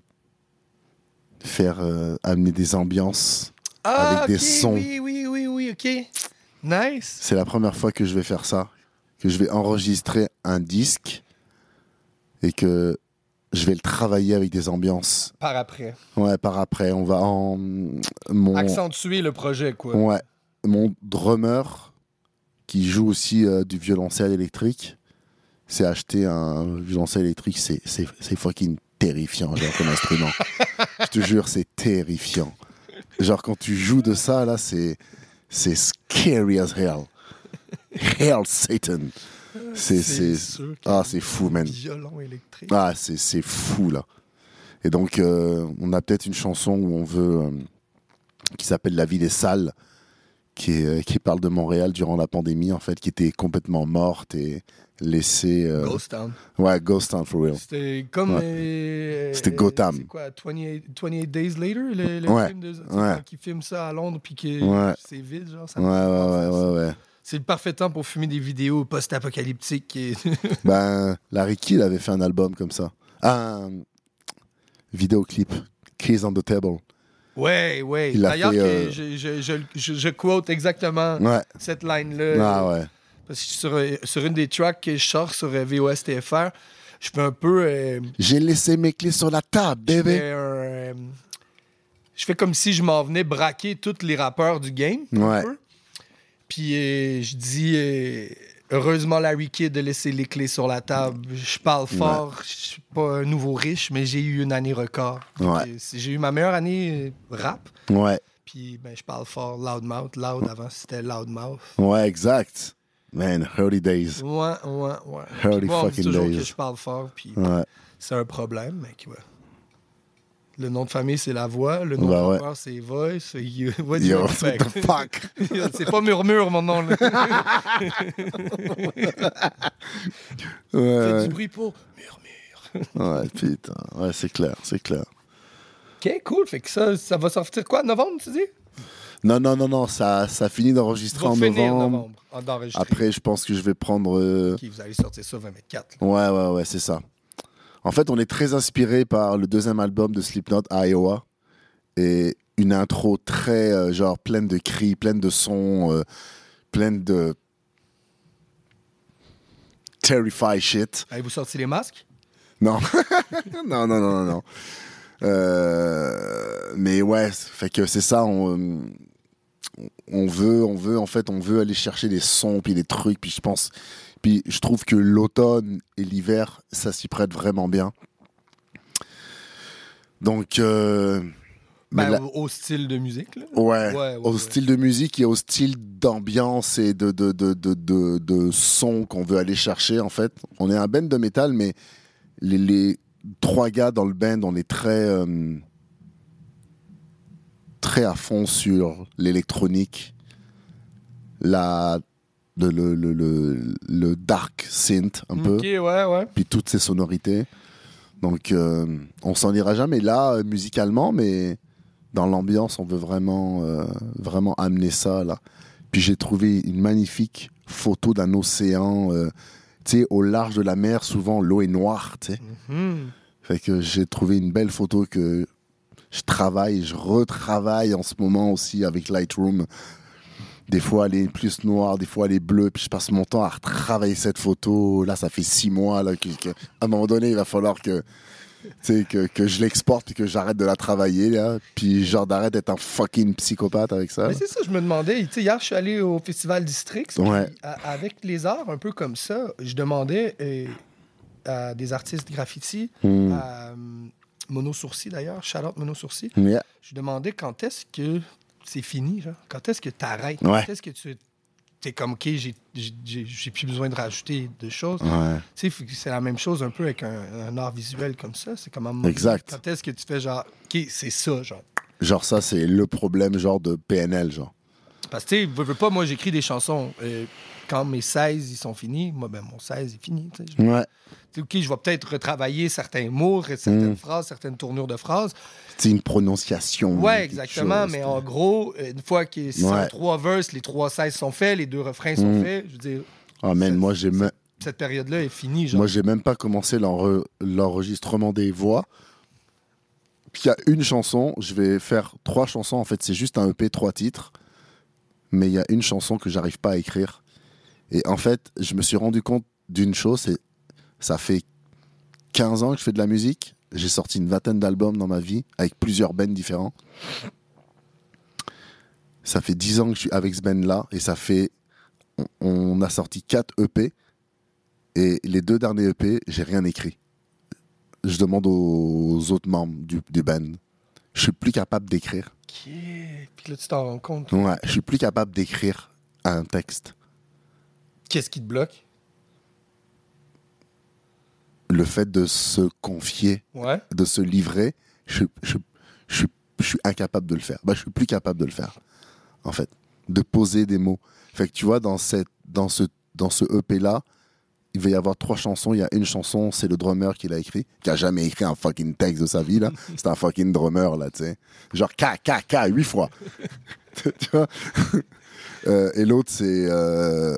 Faire euh, amener des ambiances. Ah, Avec des sons. Oui, oui, oui, oui, OK. Nice. C'est la première fois que je vais faire ça, que je vais enregistrer un disque et que je vais le travailler avec des ambiances. Par après. Ouais, par après, on va en mon Accentuer le projet, quoi. ouais, mon drummer qui joue aussi euh, du violoncelle électrique, s'est acheté un violoncelle électrique, c'est c'est c'est fucking terrifiant genre comme instrument. Je te jure, c'est terrifiant. Genre quand tu joues de ça là, c'est c'est scary as hell. Hell Satan. C'est c'est ah, c'est fou man. Violon électrique. Ah, c'est c'est fou là. Et donc, euh, on a peut-être une chanson où on veut. euh, qui s'appelle La vie des salles, qui, est, euh, qui parle de Montréal durant la pandémie, en fait, qui était complètement morte et laissée. euh, Ghost Town. Ouais, Ghost Town for real. C'était comme. Ouais. C'était Gotham. C'est quoi, 28, 28 Days Later, le, le Ouais, film de. ouais. Quand ils filment ça à Londres, puis que Ouais. c'est vide, genre. Ça Ouais, ouais, ouais, ouais, ouais. C'est le parfait temps pour fumer des vidéos post-apocalyptiques. Et... ben, Larry Kill avait fait un album comme ça. Un vidéoclip, Keys on the Table. Ouais, ouais. Il a D'ailleurs, euh, je, je, je, je- je quote exactement Ouais. cette line-là. Ah ouais. Parce que sur, euh, sur une des tracks que je sors sur euh, VOS TFR, je fais un peu. euh, J'ai laissé mes clés sur la table, je, bébé. euh, je fais comme si je m'en venais braquer tous les rappeurs du game. Ouais. Puis euh, je dis heureusement Larry Kidd a laissé les clés sur la table. Je parle fort, je suis pas un nouveau riche, mais j'ai eu une année record. Ouais. J'ai eu ma meilleure année rap. Ouais. Puis ben, je parle fort, loudmouth. Loud avant c'était loudmouth. Ouais, exact. Man, early days. Ouais, ouais, ouais. Early moi, fucking toujours days. que je parle fort, puis Ouais. c'est un problème, ouais. Le nom de famille, c'est la voix. Le nom Bah de ouais. c'est Voice. You- What do you Yo, what expect? the fuck? c'est pas Murmure, mon nom. Là. Ouais. du bruit pour Murmure. Ouais, putain. Ouais, c'est clair, c'est clair. OK, cool. Fait que ça, ça va sortir quoi, novembre, tu dis? Non, non, non, non, ça, ça finit d'enregistrer en novembre. novembre. en- d'enregistrer. Après, je pense que je vais prendre. euh, OK, vous allez sortir ça 2024. Ouais, ouais, ouais, c'est ça. En fait, on est très inspiré par le deuxième album de Slipknot, Iowa. Et une intro très, euh, genre, pleine de cris, pleine de sons, euh, pleine de. Terrify shit. Avez-vous sorti les masques? Non. non, non, non, non, non. Euh, mais ouais, fait que c'est ça. On, on veut, on veut, en fait, on veut aller chercher des sons, puis des trucs, puis je pense. Puis je trouve que l'automne et l'hiver, ça s'y prête vraiment bien. Donc. euh, Ben, au, au style de musique, là. Ouais, Ouais, ouais, au ouais. style de musique et au style d'ambiance et de, de, de, de, de, de son qu'on veut aller chercher, en fait. On est un band de métal, mais les, les trois gars dans le band, on est très, euh, très à fond sur l'électronique, la, le, le, le, le, le dark synth, un peu OK, ouais, ouais. puis toutes ces sonorités. Donc, euh, on s'en ira jamais là, euh, musicalement, mais dans l'ambiance, on veut vraiment, euh, vraiment amener ça là. Puis j'ai trouvé une magnifique photo d'un océan, sais, au large de la mer, souvent l'eau est noire, tu sais. Mhm. Fait que j'ai trouvé une belle photo que je travaille, je retravaille en ce moment aussi avec Lightroom. Des fois, elle est plus noire, des fois, elle est bleue. Puis je passe mon temps à retravailler cette photo. Là, ça fait six mois. Là, que, que- à un moment donné, il va falloir que, que, que je l'exporte et que j'arrête de la travailler. Là. Puis genre d'arrêter d'être un fucking psychopathe avec ça. Mais c'est ça, je me demandais. Tu sais, hier, je suis allé au Festival District. Ouais. avec les arts, un peu comme ça, je demandais euh, à des artistes graffiti, Hmm. à Mono Sourcil d'ailleurs, Charlotte Mono Sourcil, Yeah. je demandais quand est-ce que c'est fini, genre? quand est-ce que tu arrêtes, Ouais. quand est-ce que tu es comme, OK, j'ai- j'ai j'ai plus besoin de rajouter de choses. Ouais. Tu sais, c'est la même chose un peu avec un, un art visuel comme ça. C'est comme un moment- Exact. Quand est-ce que tu fais genre, OK, c'est ça, genre. Genre ça, c'est le problème genre de PNL, genre. Parce que, tu sais, veux, veux pas, moi, j'écris des chansons. euh, quand mes 16, ils sont finis, moi, ben, mon 16 est fini. Je- Ouais. OK, je vais peut-être retravailler certains mots, certaines Mm. phrases, certaines tournures de phrases. C'est une prononciation. Quelque exactement. chose, mais en gros, une fois que si Ouais. trois verses, les trois 16 sont faits, les deux refrains sont Mm. faits, je veux dire, Ah, c'est- moi, j'ai me- cette période-là est finie. Genre. Moi, j'ai même pas commencé l'enre- l'enregistrement des voix. Puis il y a une chanson, je vais faire trois chansons. En fait, c'est juste un EP, trois titres. Mais il y a une chanson que j'arrive pas à écrire. Et en fait, je me suis rendu compte d'une chose, c'est ça fait 15 ans que je fais de la musique. J'ai sorti une vingtaine d'albums dans ma vie avec plusieurs bands différents. Ça fait 10 ans que je suis avec ce band-là et ça fait. On, on a sorti 4 EP et les deux derniers EP, j'ai rien écrit. Je demande aux autres membres du, du band. Je suis plus capable d'écrire. OK. Puis là, tu t'en rends compte. Ouais, je suis plus capable d'écrire un texte. Qu'est-ce qui te bloque? Le fait de se confier, Ouais. de se livrer, je, je, je, suis- je suis incapable de le faire. Bah, je suis plus capable de le faire, en fait. De poser des mots. Fait que tu vois, dans, cette, dans ce, dans ce EP-là, il va y avoir trois chansons. Il y a une chanson, c'est le drummer qui l'a écrit, qui a jamais écrit un fucking texte de sa vie, là. C'est un fucking drummer, là, tu sais. Genre K, K, K, huit fois. tu vois? Euh, Et l'autre, c'est. euh,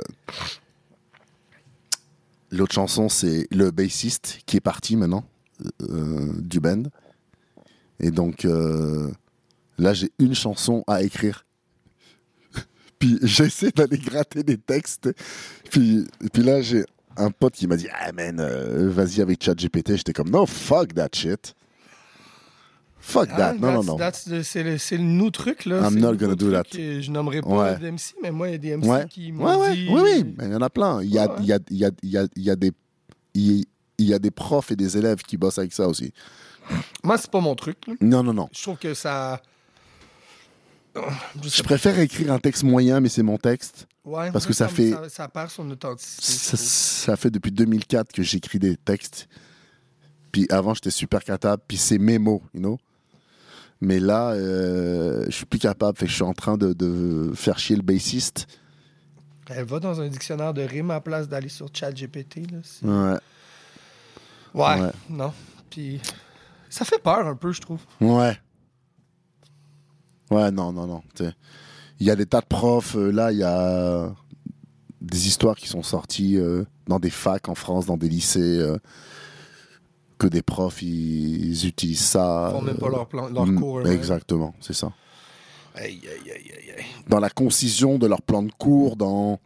L'autre chanson, c'est le bassiste qui est parti maintenant euh, du band. Et donc, là, j'ai une chanson à écrire. Puis j'essaie d'aller gratter des textes. Puis, puis là, j'ai un pote qui m'a dit Ah, man, vas-y avec ChatGPT. J'étais comme No, fuck that shit. Fuck that. Ah, non, non, non. C'est le, le nous truc, là. I'm not gonna do that. Je nommerai pas Ouais. d'MC, mais moi, il y a des MC Ouais. qui m'ont ouais, dit... oui, oui, il y en a plein. Il y a, Ouais. il y a, il y a, il y a, il y a des, il il y a des profs et des élèves qui bossent avec ça aussi. Moi, c'est pas mon truc. là. Non, non, non. Je trouve que ça... Je sais Je préfère écrire un texte moyen, mais c'est mon texte. Ouais, Parce que ça me- fait- Ça, ça perd son authenticité. Ça, ça fait depuis 2004 que j'écris des textes. Puis avant, j'étais super capable. Puis c'est mes mots, you know? Mais là, euh, je suis plus capable. Fait que je suis en train de, de faire chier le bassiste. Elle va dans un dictionnaire de rimes à la place d'aller sur ChatGPT. là. Ouais. Ouais, Ouais. non. Puis ça fait peur un peu, je trouve. Ouais. Ouais, non, non, non. Il y a des tas de profs. euh, là, il y a des histoires qui sont sorties euh, dans des facs en France, dans des lycées, euh, que des profs, ils, utilisent ça. Ils font même pas leur, plan, leur mm, cours. Exactement, c'est ça. Aïe, aïe, aïe, aïe, aïe. Dans la concision de leur plan de cours, dans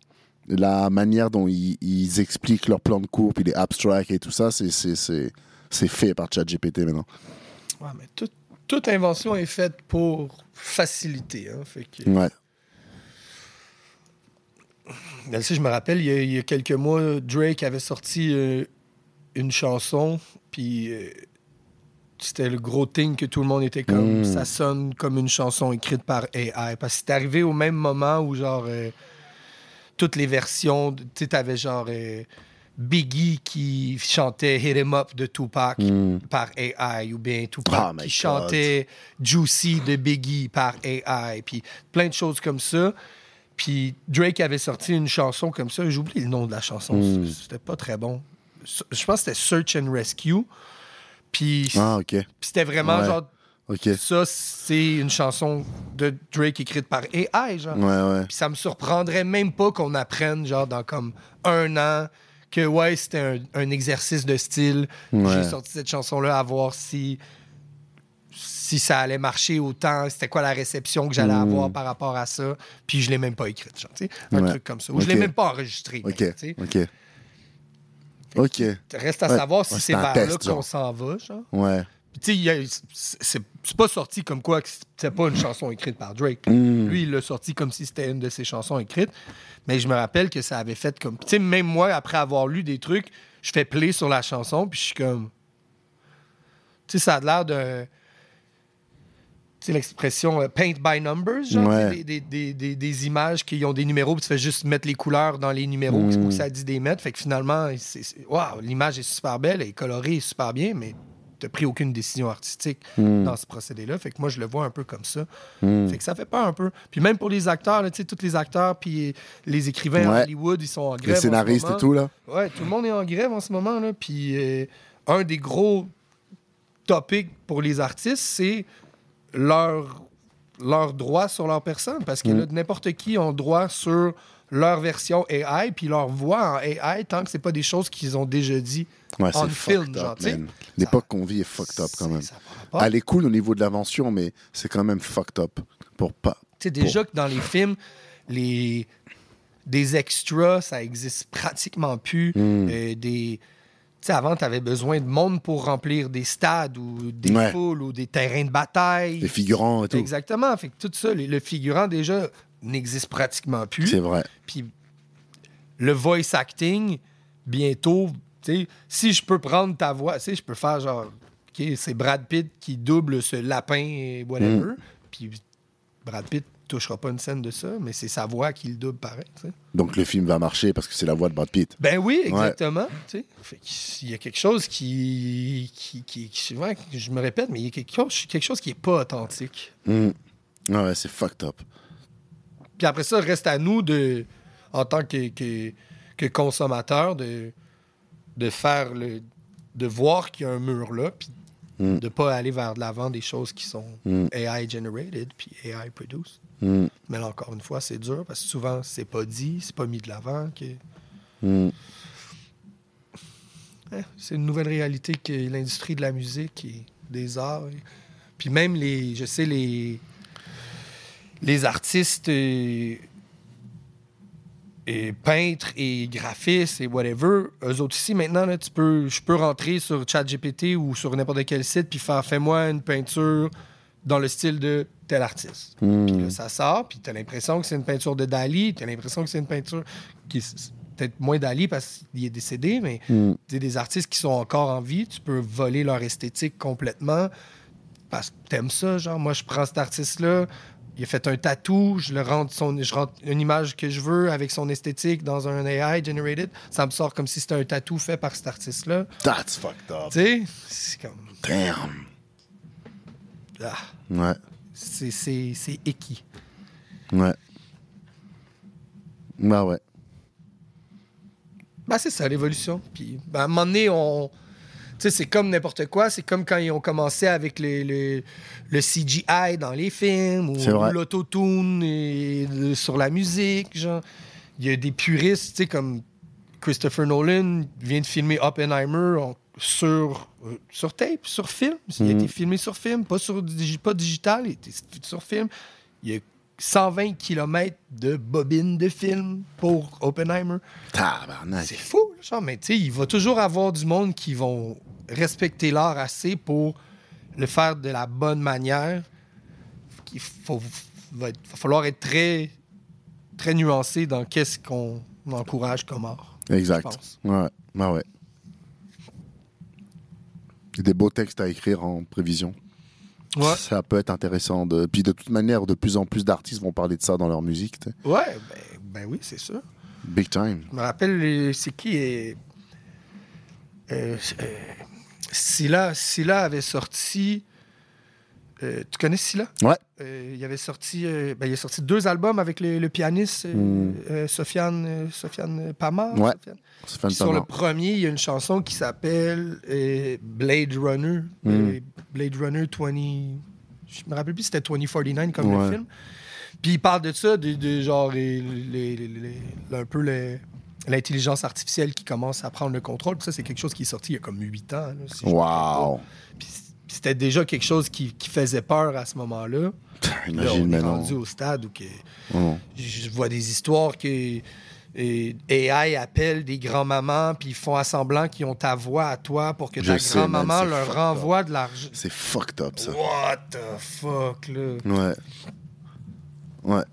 la manière dont ils, ils expliquent leur plan de cours, puis les abstracts et tout ça, c'est- fait par ChatGPT maintenant. Ouais, mais tout- toute invention est faite pour faciliter. Hein, fait que... Ouais. Ben, si je me rappelle, il y, a, il y a quelques mois, Drake avait sorti euh, une chanson, puis euh, c'était le gros thing que tout le monde était comme Mm. ça sonne comme une chanson écrite par AI. Parce que c'est arrivé au même moment où, genre, euh, toutes les versions, tu sais, t'avais genre euh, Biggie qui chantait Hit 'em Up de Tupac Mm. par AI, ou bien Tupac Oh my qui chantait Juicy de Biggie par AI, puis plein de choses comme ça. Puis Drake avait sorti une chanson comme ça. J'ai oublié le nom de la chanson. Mm. C'était pas très bon. Je pense que c'était Search and Rescue. Puis Ah, ok. puis c'était vraiment Ouais. genre, ça, c'est une chanson de Drake écrite par AI, genre. Ouais, ouais. Puis ça me surprendrait même pas qu'on apprenne, genre, dans comme un an, que ouais, c'était un, un exercice de style. J'ai sorti cette chanson-là à voir si, si ça allait marcher autant, c'était quoi la réception que j'allais avoir par rapport à ça. Puis je l'ai même pas écrite, genre. Un truc comme ça. Ou je l'ai même pas enregistré. Ok. Reste à Ouais. savoir si Ouais, c'est test, là qu'on s'en va, genre. Ouais. Puis, tu sais, c'est pas sorti comme quoi que c'était pas une chanson écrite par Drake. Mm. Lui, il l'a sorti comme si c'était une de ses chansons écrites. Mais je me rappelle que ça avait fait comme. Tu sais, même moi, après avoir lu des trucs, je fais play sur la chanson, puis je suis comme. Tu sais, ça a l'air de. Tu sais, l'expression euh, paint by numbers, genre, Ouais. tu des, des- des- images qui ont des numéros, puis tu fais juste mettre les couleurs dans les numéros, puis c'est pour Mm. que ça dit des mettre. Fait que finalement, waouh, l'image est super belle, elle est colorée, super bien, mais t'as pris aucune décision artistique Mm. dans ce procédé-là. Fait que moi, je le vois un peu comme ça. Mm. Fait que ça fait peur un peu. Puis même pour les acteurs, tu sais, tous les acteurs, puis les écrivains à Ouais. Hollywood, ils sont en grève. Les scénaristes et tout, là. Ouais, tout le monde est en grève en ce moment. Là. Puis euh, un des gros topics pour les artistes, c'est leur, leur droit sur leur personne. Parce que Mm. n'importe qui ont droit sur leur version AI, puis leur voix en AI, tant que c'est pas des choses qu'ils ont déjà dit Ouais, on c'est film. L'époque qu'on vit est fucked up quand même. Elle est cool au niveau de l'invention, mais c'est quand même fucked up. Pour pas. Tu sais, déjà que dans les films, les des extras, ça existe pratiquement plus. Mm. Euh, des sais, avant, tu avais besoin de monde pour remplir des stades ou des Ouais. poules ou des terrains de bataille. Les figurants et tout. Exactement. Fait que tout ça, le, le figurant, déjà, n'existe pratiquement plus. C'est vrai. Puis le voice acting, bientôt, tu sais, si je peux prendre ta voix, tu sais, je peux faire genre, OK, c'est Brad Pitt qui double ce lapin et whatever. Puis Brad Pitt touchera pas une scène de ça, mais c'est sa voix qui le double pareil. Donc le film va marcher parce que c'est la voix de Brad Pitt. Ben oui, exactement. Fait qu'il y a quelque chose qui. qui, qui, qui- ouais, je me répète, mais il y a quelque chose, quelque chose qui est pas authentique. Mm. Ah ouais, c'est fucked up. Puis après ça, reste à nous, de, en tant que, que, que consommateurs, de, de faire le. de voir qu'il y a un mur là, puis Mm. de pas aller vers de l'avant des choses qui sont Mm. AI generated, puis AI produced. Mm. Mais là, encore une fois, c'est dur parce que souvent, c'est pas dit, c'est pas mis de l'avant. Mm. Eh, c'est une nouvelle réalité que l'industrie de la musique et des arts. et- Puis même les, je sais, les, les artistes et, et peintres et graphistes et whatever, eux autres ici, maintenant, là, tu peux, je peux rentrer sur ChatGPT ou sur n'importe quel site puis faire fais-moi une peinture dans le style de tel artiste. Mm. Puis là, ça sort, puis t'as l'impression que c'est une peinture de Dali, t'as l'impression que c'est une peinture qui est peut-être moins Dali parce qu'il est décédé, mais Mm. des artistes qui sont encore en vie, tu peux voler leur esthétique complètement parce que t'aimes ça. Genre, moi, je prends cet artiste-là, il a fait un tatou, je le rentre, son, je rentre une image que je veux avec son esthétique dans un AI generated. Ça me sort comme si c'était un tatou fait par cet artiste-là. That's fucked up. Tu sais, c'est comme. Damn. Ah, Ouais. c'est c'est- c'est équi. Ouais. Bah ouais. Ben, c'est ça, l'évolution. Puis, ben, à un moment donné, on. Tu sais, c'est comme n'importe quoi. C'est comme quand ils ont commencé avec le, CGI dans les films ou l'autotune sur la musique. Genre, il y a des puristes, tu sais, comme Christopher Nolan vient de filmer Oppenheimer en- sur, euh, sur tape, sur film. Il a été filmé sur film, pas, sur, pas digital, il a été sur film. Il y a 120 km de bobines de film pour Oppenheimer. Tabarnak. C'est fou, genre, mais tu sais, il va toujours avoir du monde qui vont respecter l'art assez pour le faire de la bonne manière. Il faut, va, être- va falloir être très, très nuancé dans qu'est-ce qu'on encourage comme art. Exact. pense. Ouais. Bah ouais. Des beaux textes à écrire en prévision. Ouais, Ça peut être intéressant. De... Puis de toute manière, de plus en plus d'artistes vont parler de ça dans leur musique. ouais ben, ben oui, c'est ça. Big time. Je me rappelle, c'est qui est. Euh, euh, Scylla, Scylla avait sorti. Euh, tu connais Scylla? Ouais. Euh, il avait sorti, euh, ben, il a sorti deux albums avec le, le pianiste euh, Mm. euh, Sofiane, Sofiane Pamar. Ouais. Sofiane. Sur le premier, il y a une chanson qui s'appelle Blade Runner. Mm. Euh, Blade Runner 20. Je me rappelle plus c'était 2049 comme Ouais. le film. Puis il parle de ça, de, de genre les- les- les- les- un peu les- l'intelligence artificielle qui commence à prendre le contrôle. Puis ça, c'est quelque chose qui est sorti il y a comme 8 ans. là, si Wow. Puis c'était déjà quelque chose qui, qui faisait peur à ce moment-là. Là, Imagine on est rendu au stade où que Oh. je vois des histoires que euh, AI appelle des grands-mamans puis ils font à semblant qu'ils ont ta voix à toi pour que ta grand-maman leur renvoie de l'argent. C'est fucked up, ça. What the fuck, là? Ouais. Ouais.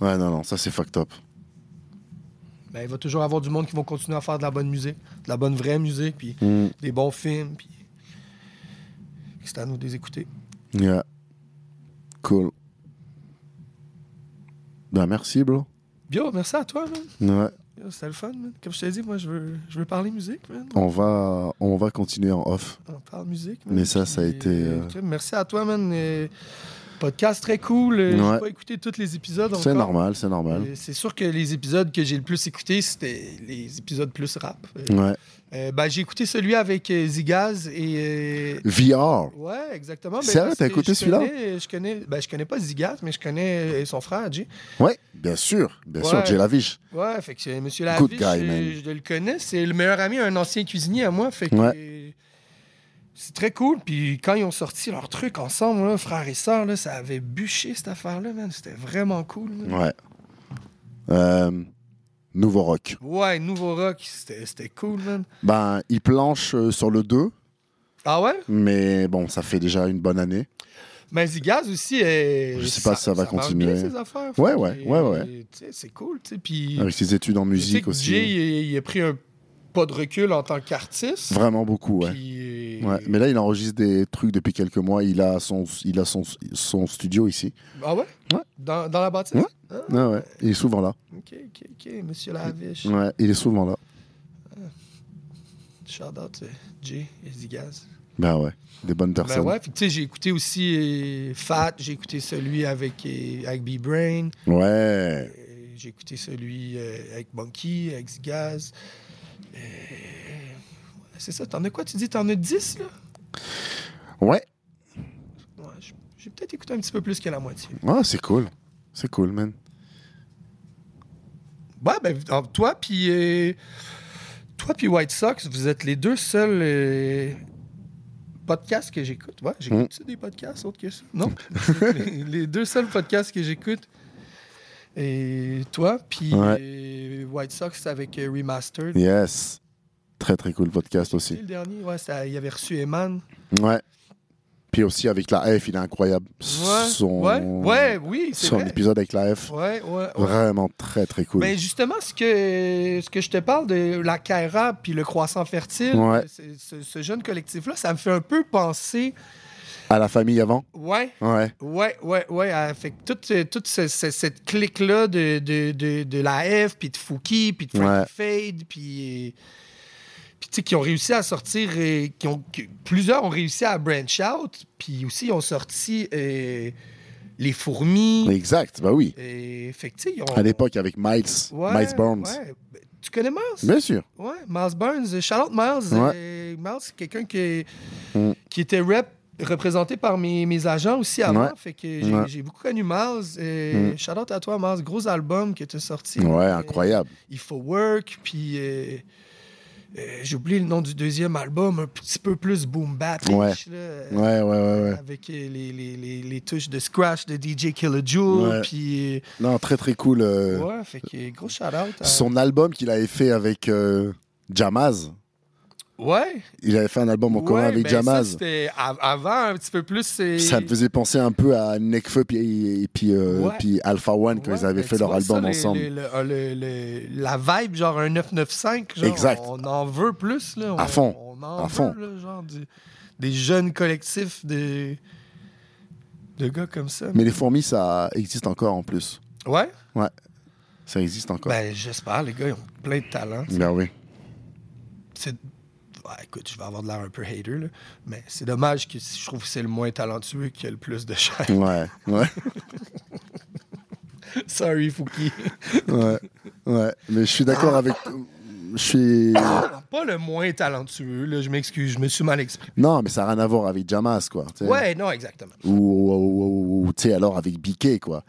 Ouais, non, non, ça c'est fucked up. Ben, il va toujours avoir du monde qui vont continuer à faire de la bonne musique, de la bonne vraie musique, puis Mm. des bons films, puis c'est à nous de les écouter. Yeah. Cool. Ben merci, bro. Yo, merci à toi, man. Ouais. C'était le fun, man. Comme je t'ai dit, moi, je veux, je veux parler musique, man. On va, on va continuer en off. On parle musique, man. Mais ça, ça a été, euh, Merci à toi, man. Podcast très cool. Euh, Ouais. J'ai pas écouté tous les épisodes C'est encore. normal, c'est normal. Euh, C'est sûr que les épisodes que j'ai le plus écoutés, c'était les épisodes plus rap. Euh, Ouais. euh, ben, j'ai écouté celui avec euh, Zigaz et. euh, VR. Ouais, exactement. Ben, Sérieux, parce t'as que écouté je celui-là? connais- Je connais, ben, je connais pas Zigaz, mais je connais euh, son frère, Jay. Ouais, bien sûr. Bien sûr, Ouais. Jay Laviche. Ouais, fait que euh, Monsieur Good Laviche, guy, euh, man. je le connais. C'est le meilleur ami, un ancien cuisinier à moi. Fait que Ouais. euh, c'est très cool. Puis quand ils ont sorti leur truc ensemble, là, frères et sœurs, là, ça avait bûché cette affaire-là, man. C'était vraiment cool. man. Ouais. Euh, nouveau rock. Ouais, nouveau rock, c'était c'était cool, man. Ben, il planche euh, sur le 2, Ah ouais? mais bon, ça fait déjà une bonne année. Mais Zigaz aussi, euh, Je sais pas si ça va continuer. bien, ces affaires. Ouais, ouais, ouais, ouais. C'est cool, tu sais. Puis Avec ses études en musique que aussi. Jay, il, il a pris un pas de recul en tant qu'artiste. Vraiment beaucoup, ouais. Puis, euh, Ouais, mais là, il enregistre des trucs depuis quelques mois. Il a son, il a son, son studio ici. Ah ouais? Ouais. Dans, dans la bâtisse? Ouais. Ah, Ouais, ouais. Il est souvent là. Ok, ok, ok. Monsieur Laviche. Ouais, il est souvent là. Shout out euh, Jay et Zigaz. Ben ouais, des bonnes Ben personnes. ouais, puis tu sais, j'ai écouté aussi euh, Fat, j'ai écouté celui avec, avec B-Brain, Ouais. j'ai écouté celui avec Monkey, avec Zigaz. C'est ça, t'en as quoi? Tu dis, t'en as 10, là? Ouais. J'ai peut-être écouté un petit peu plus que la moitié. Ah, c'est cool. C'est cool, man. Ouais, ben, toi, puis euh, toi, puis White Sox, vous êtes les deux seuls euh, podcasts que j'écoute. Ouais, j'écoute des podcasts autres que ça? Non? les, les deux seuls podcasts que j'écoute. Et toi, puis Ouais. euh, White Sox avec euh, Remastered. Yes. Très, très cool podcast aussi. le dernier, ouais, ça- il avait reçu Eman. Ouais. Puis aussi avec la F, il est incroyable. Ouais, Son, ouais, ouais, oui, c'est son vrai. épisode avec la F. Ouais, ouais, ouais. Vraiment très, très cool. Ben justement, ce que, ce que je te parle de la Kaira puis le croissant fertile, Ouais. c'est- ce, ce jeune collectif-là, ça me fait un peu penser. À la famille avant? Ouais. Ouais. Ouais, ouais, ouais. euh, Fait que toute, euh, toute ce- ce- cette clique-là de, de, de, de la F, puis de Fouki, puis de Frankie Fade, puis. euh, Puis, tu sais, qui ont réussi à sortir. euh, qui ont, plusieurs ont réussi à branch out, puis aussi, ils ont sorti euh, Les Fourmis. Exact, bah oui. Fait que, tu sais, ils ont. À l'époque avec Miles, Ouais, Miles Burns. ouais. Tu connais Miles? Bien sûr. Ouais, Miles Burns. Charlotte Miles. Ouais. Miles, c'est quelqu'un qui, Mm. qui était rep représenté par mes, mes agents aussi avant. Ouais. Fait que j'ai Ouais. j'ai beaucoup connu. Euh, Mm. Shout out à toi, Miles. Gros album que tu as sorti. Ouais, Euh, incroyable. Il faut work. Puis euh, euh, j'ai oublié le nom du deuxième album, un petit peu plus boom bap. Ouais. Ouais, ouais, ouais. Avec euh, les, les, les, les touches de scratch de DJ Killer Jewel. Ouais. Puis. Non, très, très cool. ouais, fait que gros shout out. Son album qu'il avait fait avec Jamaz. Ouais. Il avait fait un album en commun Ouais, avec ben ça, Jamaz. C'était av- avant un petit peu plus. Ça me faisait penser un peu à Nekfeu et puis, euh, Ouais. puis Alpha One quand Ouais, ils avaient ben, fait leur album ça, le- ensemble. le- le- le- le- la vibe, genre un 995. Genre, Exact. On en veut plus. Là. On, À fond. On en À veut, fond. là, genre du- des jeunes collectifs de, de gars comme ça. Mais les fourmis, ça existe encore en plus. Ouais? Ça existe encore. Ben, j'espère. Les gars, ils ont plein de talent. Ben oui. C'est... Ouais, écoute, je vais avoir de l'air un peu hater, là, mais c'est dommage que je trouve que c'est le moins talentueux qui a le plus de chair. Ouais, ouais, Sorry, Fouki. ouais, ouais. Mais je suis d'accord avec. Je suis. Pas le moins talentueux, là, je m'excuse, je me suis mal exprimé. Non, mais ça n'a rien à voir avec Jamaz, quoi. Ouais, non, exactement. Ou, ou- ou- ou, tu sais, alors avec Biquet, quoi.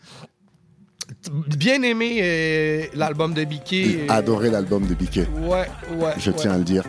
Bien aimé euh, l'album de Biquet. euh, Adoré l'album de Biquet. Ouais, ouais. Je ouais. tiens à le dire.